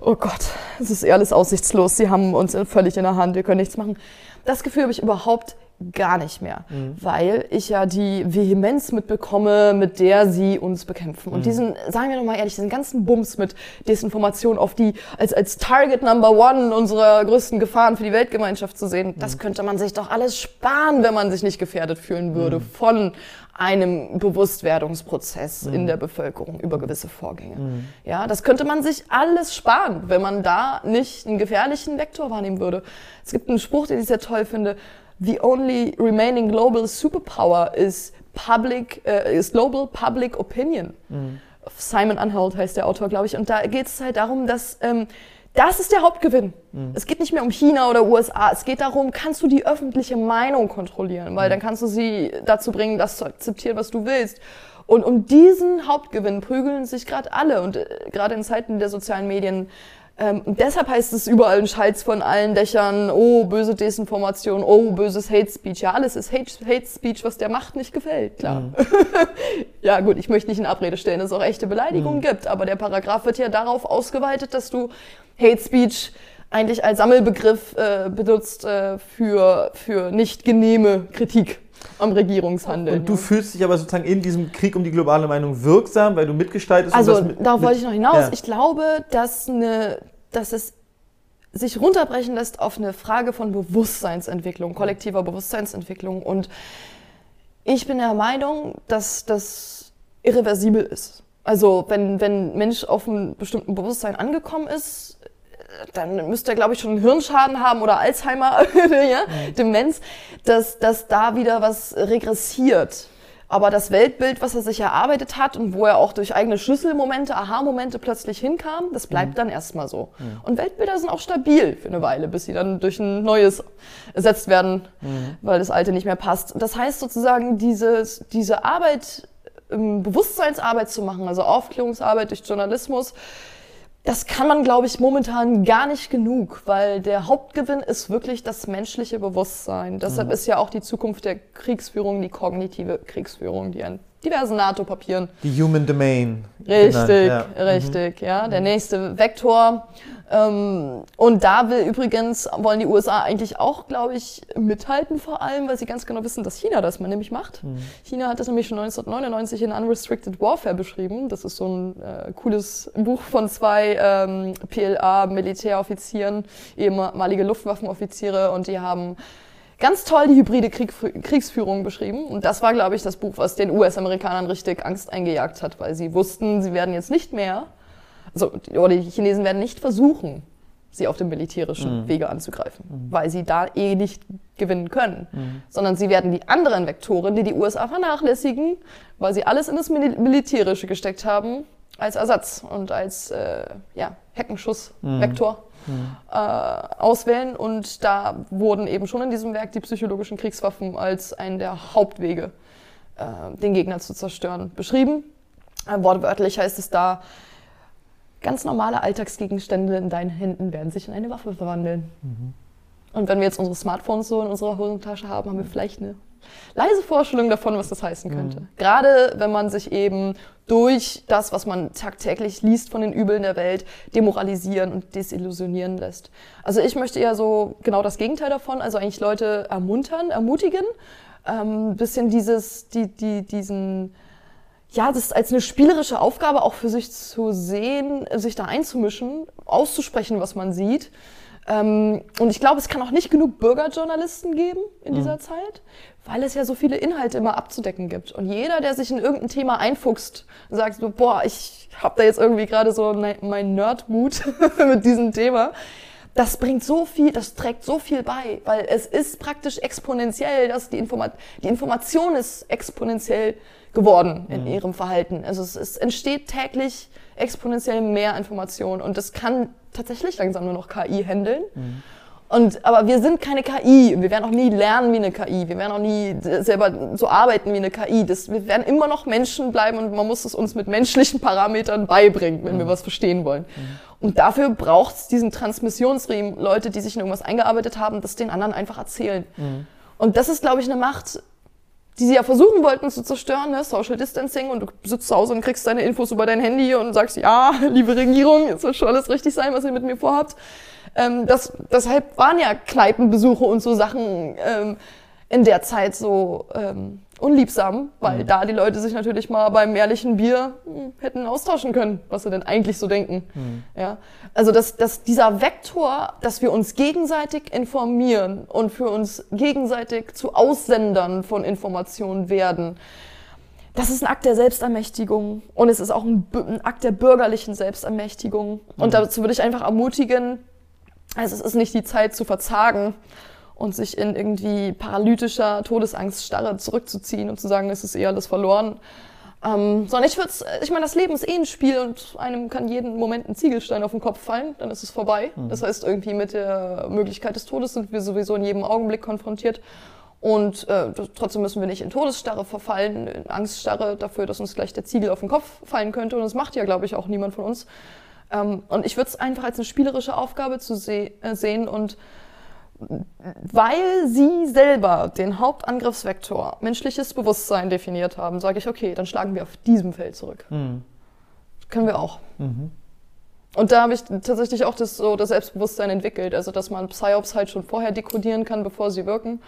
oh Gott, es ist eh alles aussichtslos, sie haben uns völlig in der Hand, wir können nichts machen. Das Gefühl habe ich überhaupt gar nicht mehr, mhm. weil ich ja die Vehemenz mitbekomme, mit der sie uns bekämpfen. Und mhm. diesen, sagen wir nochmal ehrlich, diesen ganzen Bums mit Desinformation auf die als, als Target Number One unserer größten Gefahren für die Weltgemeinschaft zu sehen, mhm. das könnte man sich doch alles sparen, wenn man sich nicht gefährdet fühlen würde mhm. von einem Bewusstwerdungsprozess in mhm. der Bevölkerung über gewisse Vorgänge. Mhm. Ja, das könnte man sich alles sparen, wenn man da nicht einen gefährlichen Vektor wahrnehmen würde. Es gibt einen Spruch, den ich sehr toll finde the only remaining global superpower is public, äh, is global public opinion. Mhm. Simon Anhalt heißt der Autor, glaube ich. Und da geht es halt darum, dass ähm, das ist der Hauptgewinn. Mhm. Es geht nicht mehr um China oder USA. Es geht darum, kannst du die öffentliche Meinung kontrollieren, weil mhm. dann kannst du sie dazu bringen, das zu akzeptieren, was du willst. Und um diesen Hauptgewinn prügeln sich gerade alle. Und äh, gerade in Zeiten der sozialen Medien ähm, deshalb heißt es überall ein Schalz von allen Dächern, oh, böse Desinformation, oh, böses Hate Speech. Ja, alles ist Hate, Hate Speech, was der Macht nicht gefällt, klar. Mhm. ja, gut, ich möchte nicht in Abrede stellen, dass es auch echte Beleidigungen mhm. gibt, aber der Paragraph wird ja darauf ausgeweitet, dass du Hate Speech eigentlich als Sammelbegriff äh, benutzt äh, für, für nicht genehme Kritik am Regierungshandeln. Und du ja. fühlst dich aber sozusagen in diesem Krieg um die globale Meinung wirksam, weil du mitgestaltest. Also mit, darauf wollte ich noch hinaus. Ja. Ich glaube, dass, eine, dass es sich runterbrechen lässt auf eine Frage von Bewusstseinsentwicklung, kollektiver Bewusstseinsentwicklung. Und ich bin der Meinung, dass das irreversibel ist. Also wenn, wenn Mensch auf einem bestimmten Bewusstsein angekommen ist, dann müsste er, glaube ich, schon einen Hirnschaden haben oder Alzheimer, ja. Demenz, dass, dass da wieder was regressiert. Aber das Weltbild, was er sich erarbeitet hat und wo er auch durch eigene Schlüsselmomente, Aha-Momente plötzlich hinkam, das bleibt mhm. dann erstmal so. Mhm. Und Weltbilder sind auch stabil für eine Weile, bis sie dann durch ein neues ersetzt werden, mhm. weil das alte nicht mehr passt. Das heißt sozusagen, dieses, diese Arbeit, Bewusstseinsarbeit zu machen, also Aufklärungsarbeit durch Journalismus, das kann man, glaube ich, momentan gar nicht genug, weil der Hauptgewinn ist wirklich das menschliche Bewusstsein. Deshalb mhm. ist ja auch die Zukunft der Kriegsführung die kognitive Kriegsführung, die ein diversen NATO-Papieren. Die Human Domain. Richtig, ja. richtig, mhm. ja. Der nächste Vektor. Ähm, und da will übrigens, wollen die USA eigentlich auch, glaube ich, mithalten vor allem, weil sie ganz genau wissen, dass China das mal nämlich macht. Mhm. China hat das nämlich schon 1999 in Unrestricted Warfare beschrieben. Das ist so ein äh, cooles Buch von zwei ähm, PLA-Militäroffizieren, ehemalige Luftwaffenoffiziere und die haben ganz toll die hybride Krieg, Kriegsführung beschrieben. Und das war, glaube ich, das Buch, was den US-Amerikanern richtig Angst eingejagt hat, weil sie wussten, sie werden jetzt nicht mehr, also, oder die Chinesen werden nicht versuchen, sie auf dem militärischen mhm. Wege anzugreifen, mhm. weil sie da eh nicht gewinnen können, mhm. sondern sie werden die anderen Vektoren, die die USA vernachlässigen, weil sie alles in das Militärische gesteckt haben, als Ersatz und als äh, ja, Heckenschussvektor mhm äh, auswählen. Und da wurden eben schon in diesem Werk die psychologischen Kriegswaffen als einen der Hauptwege, äh, den Gegner zu zerstören, beschrieben. Äh, wortwörtlich heißt es da, ganz normale Alltagsgegenstände in deinen Händen werden sich in eine Waffe verwandeln. Mhm. Und wenn wir jetzt unsere Smartphones so in unserer Hosentasche haben, haben wir vielleicht eine leise Vorstellung davon, was das heißen könnte. Mhm. Gerade wenn man sich eben durch das, was man tagtäglich liest von den Übeln der Welt, demoralisieren und desillusionieren lässt. Also ich möchte eher so genau das Gegenteil davon, also eigentlich Leute ermuntern, ermutigen, ähm, bisschen dieses, die, die, diesen, ja, das als eine spielerische Aufgabe auch für sich zu sehen, sich da einzumischen, auszusprechen, was man sieht. Ähm, und ich glaube, es kann auch nicht genug Bürgerjournalisten geben in dieser mhm. Zeit, weil es ja so viele Inhalte immer abzudecken gibt. Und jeder, der sich in irgendein Thema einfuchst sagt so, boah, ich habe da jetzt irgendwie gerade so mein Nerdmut mit diesem Thema, das bringt so viel, das trägt so viel bei, weil es ist praktisch exponentiell, dass die, Informa die Information ist exponentiell geworden in mhm. ihrem Verhalten. Also es, es entsteht täglich exponentiell mehr Information und das kann tatsächlich langsam nur noch KI handeln. Mhm. Und, aber wir sind keine KI und wir werden auch nie lernen wie eine KI. Wir werden auch nie selber so arbeiten wie eine KI. Das, wir werden immer noch Menschen bleiben und man muss es uns mit menschlichen Parametern beibringen, wenn mhm. wir was verstehen wollen. Mhm. Und dafür braucht es diesen Transmissionsriemen, Leute, die sich in irgendwas eingearbeitet haben, das den anderen einfach erzählen. Mhm. Und das ist, glaube ich, eine Macht, die sie ja versuchen wollten zu zerstören, ne? Social Distancing und du sitzt zu Hause und kriegst deine Infos über dein Handy und sagst, ja, liebe Regierung, jetzt wird schon alles richtig sein, was ihr mit mir vorhabt. Ähm, das, deshalb waren ja Kneipenbesuche und so Sachen ähm, in der Zeit so ähm, unliebsam, weil mhm. da die Leute sich natürlich mal beim ehrlichen Bier hm, hätten austauschen können, was sie denn eigentlich so denken. Mhm. Ja, also dass, dass dieser Vektor, dass wir uns gegenseitig informieren und für uns gegenseitig zu Aussendern von Informationen werden, das ist ein Akt der Selbstermächtigung und es ist auch ein, ein Akt der bürgerlichen Selbstermächtigung. Mhm. Und dazu würde ich einfach ermutigen, also es ist nicht die Zeit zu verzagen und sich in irgendwie paralytischer Todesangst zurückzuziehen und zu sagen, es ist eh alles verloren. Ähm, sondern ich würde ich meine, das Leben ist eh ein Spiel und einem kann jeden Moment ein Ziegelstein auf den Kopf fallen, dann ist es vorbei. Mhm. Das heißt, irgendwie mit der Möglichkeit des Todes sind wir sowieso in jedem Augenblick konfrontiert. Und äh, trotzdem müssen wir nicht in Todesstarre verfallen, in Angststarre dafür, dass uns gleich der Ziegel auf den Kopf fallen könnte. Und das macht ja, glaube ich, auch niemand von uns. Ähm, und ich würde es einfach als eine spielerische Aufgabe zu se äh, sehen und weil sie selber den Hauptangriffsvektor menschliches Bewusstsein definiert haben, sage ich, okay, dann schlagen wir auf diesem Feld zurück. Mhm. können wir auch. Mhm. Und da habe ich tatsächlich auch das, so das Selbstbewusstsein entwickelt, also dass man Psyops halt schon vorher dekodieren kann, bevor sie wirken.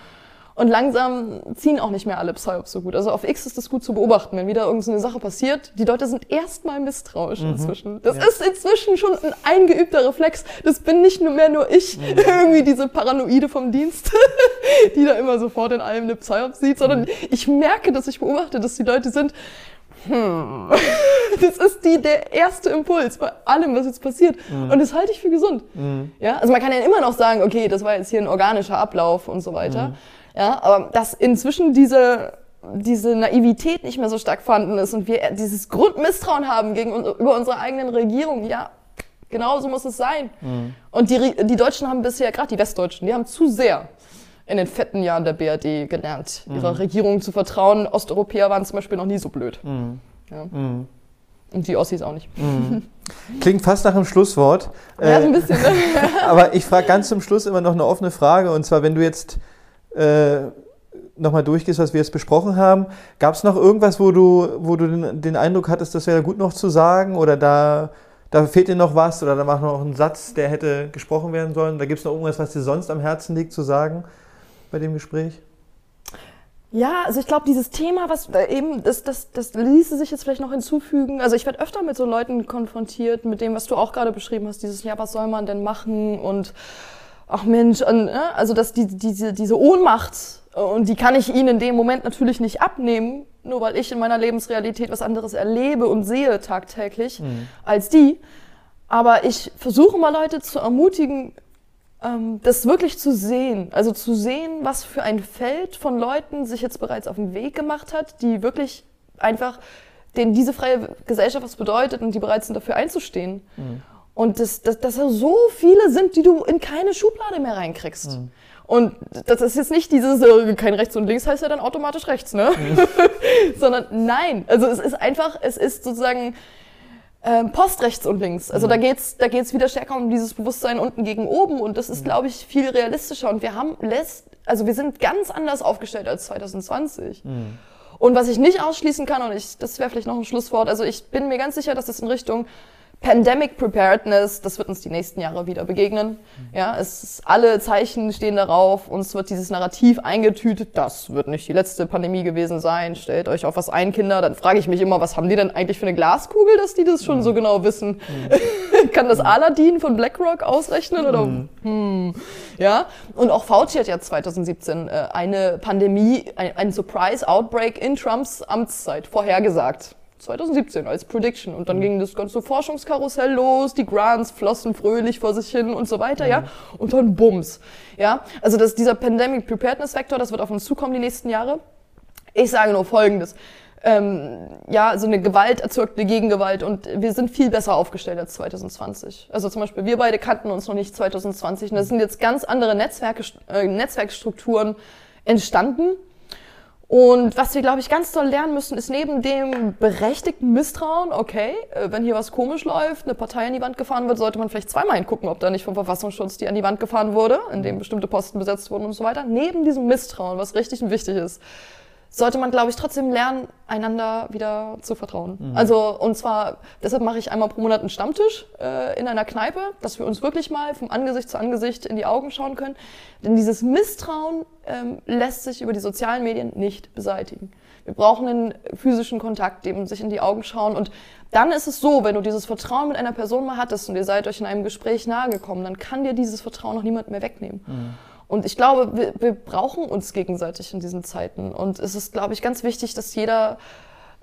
Und langsam ziehen auch nicht mehr alle Psyops so gut. Also auf X ist das gut zu beobachten, wenn wieder irgendeine Sache passiert. Die Leute sind erstmal misstrauisch mhm. inzwischen. Das ja. ist inzwischen schon ein eingeübter Reflex. Das bin nicht nur mehr nur ich, mhm. irgendwie diese Paranoide vom Dienst, die da immer sofort in allem eine Psyop sieht, sondern mhm. ich merke, dass ich beobachte, dass die Leute sind, hm, das ist die, der erste Impuls bei allem, was jetzt passiert. Mhm. Und das halte ich für gesund. Mhm. Ja, also man kann ja immer noch sagen, okay, das war jetzt hier ein organischer Ablauf und so weiter. Mhm. Ja, aber dass inzwischen diese diese Naivität nicht mehr so stark vorhanden ist und wir dieses Grundmisstrauen haben gegenüber unserer eigenen Regierung, ja, genau so muss es sein. Mhm. Und die, die Deutschen haben bisher, gerade die Westdeutschen, die haben zu sehr in den fetten Jahren der BRD gelernt, mhm. ihrer Regierung zu vertrauen. Osteuropäer waren zum Beispiel noch nie so blöd. Mhm. Ja. Mhm. Und die Ossis auch nicht. Mhm. Klingt fast nach einem Schlusswort. Ja, so ein bisschen. Ne? aber ich frage ganz zum Schluss immer noch eine offene Frage. Und zwar, wenn du jetzt äh, nochmal durchgehst, was wir jetzt besprochen haben. Gab es noch irgendwas, wo du, wo du den, den, Eindruck hattest, das wäre gut noch zu sagen oder da, da fehlt dir noch was oder da macht noch ein Satz, der hätte gesprochen werden sollen? Da gibt es noch irgendwas, was dir sonst am Herzen liegt zu sagen bei dem Gespräch? Ja, also ich glaube, dieses Thema, was eben, das, das, das ließe sich jetzt vielleicht noch hinzufügen. Also ich werde öfter mit so Leuten konfrontiert, mit dem, was du auch gerade beschrieben hast, dieses, ja, was soll man denn machen und ach Mensch, und, ne? also dass die, diese, diese Ohnmacht, und die kann ich ihnen in dem Moment natürlich nicht abnehmen, nur weil ich in meiner Lebensrealität was anderes erlebe und sehe tagtäglich mhm. als die. Aber ich versuche mal Leute zu ermutigen, ähm, das wirklich zu sehen. Also zu sehen, was für ein Feld von Leuten sich jetzt bereits auf den Weg gemacht hat, die wirklich einfach, denen diese freie Gesellschaft was bedeutet und die bereit sind, dafür einzustehen. Mhm. Und dass, dass, dass da so viele sind, die du in keine Schublade mehr reinkriegst. Mhm. Und das ist jetzt nicht dieses, äh, kein rechts und links heißt ja dann automatisch rechts, ne? Mhm. Sondern nein. Also es ist einfach, es ist sozusagen ähm, Post rechts und links. Also mhm. da geht's, da geht's wieder stärker um dieses Bewusstsein unten gegen oben und das ist, mhm. glaube ich, viel realistischer. Und wir haben lässt, also wir sind ganz anders aufgestellt als 2020. Mhm. Und was ich nicht ausschließen kann, und ich, das wäre vielleicht noch ein Schlusswort, also ich bin mir ganz sicher, dass es in Richtung Pandemic Preparedness, das wird uns die nächsten Jahre wieder begegnen. Ja, es ist, alle Zeichen stehen darauf, uns wird dieses Narrativ eingetütet, das wird nicht die letzte Pandemie gewesen sein, stellt euch auf was ein, Kinder. Dann frage ich mich immer, was haben die denn eigentlich für eine Glaskugel, dass die das schon mhm. so genau wissen? Mhm. Kann das Aladdin von BlackRock ausrechnen oder? Mhm. Hm. Ja, und auch Fauci hat ja 2017 äh, eine Pandemie, ein, ein Surprise Outbreak in Trumps Amtszeit vorhergesagt. 2017 als Prediction. Und dann mhm. ging das ganze Forschungskarussell los, die Grants flossen fröhlich vor sich hin und so weiter, mhm. ja. Und dann Bums. Ja. Also das, dieser Pandemic Preparedness Vector, das wird auf uns zukommen die nächsten Jahre. Ich sage nur Folgendes. Ähm, ja, so eine Gewalt erzeugt eine Gegengewalt und wir sind viel besser aufgestellt als 2020. Also zum Beispiel, wir beide kannten uns noch nicht 2020 und da sind jetzt ganz andere Netzwerke, äh, Netzwerkstrukturen entstanden und was wir, glaube ich, ganz doll lernen müssen, ist neben dem berechtigten Misstrauen, okay, äh, wenn hier was komisch läuft, eine Partei an die Wand gefahren wird, sollte man vielleicht zweimal hingucken, ob da nicht vom Verfassungsschutz die an die Wand gefahren wurde, in dem bestimmte Posten besetzt wurden und so weiter. Neben diesem Misstrauen, was richtig und wichtig ist, sollte man, glaube ich, trotzdem lernen, einander wieder zu vertrauen. Mhm. Also, und zwar, deshalb mache ich einmal pro Monat einen Stammtisch äh, in einer Kneipe, dass wir uns wirklich mal vom Angesicht zu Angesicht in die Augen schauen können. Denn dieses Misstrauen ähm, lässt sich über die sozialen Medien nicht beseitigen. Wir brauchen einen physischen Kontakt, dem sich in die Augen schauen. Und dann ist es so, wenn du dieses Vertrauen mit einer Person mal hattest und ihr seid euch in einem Gespräch nahegekommen, dann kann dir dieses Vertrauen noch niemand mehr wegnehmen. Mhm. Und ich glaube, wir, wir brauchen uns gegenseitig in diesen Zeiten. Und es ist, glaube ich, ganz wichtig, dass jeder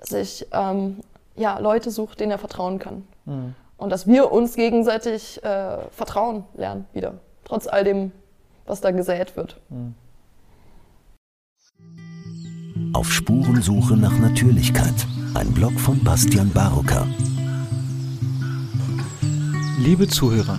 sich ähm, ja, Leute sucht, denen er vertrauen kann. Mhm. Und dass wir uns gegenseitig äh, vertrauen lernen wieder. Trotz all dem, was da gesät wird. Mhm. Auf Spurensuche nach Natürlichkeit. Ein Blog von Bastian Barocker. Liebe Zuhörer,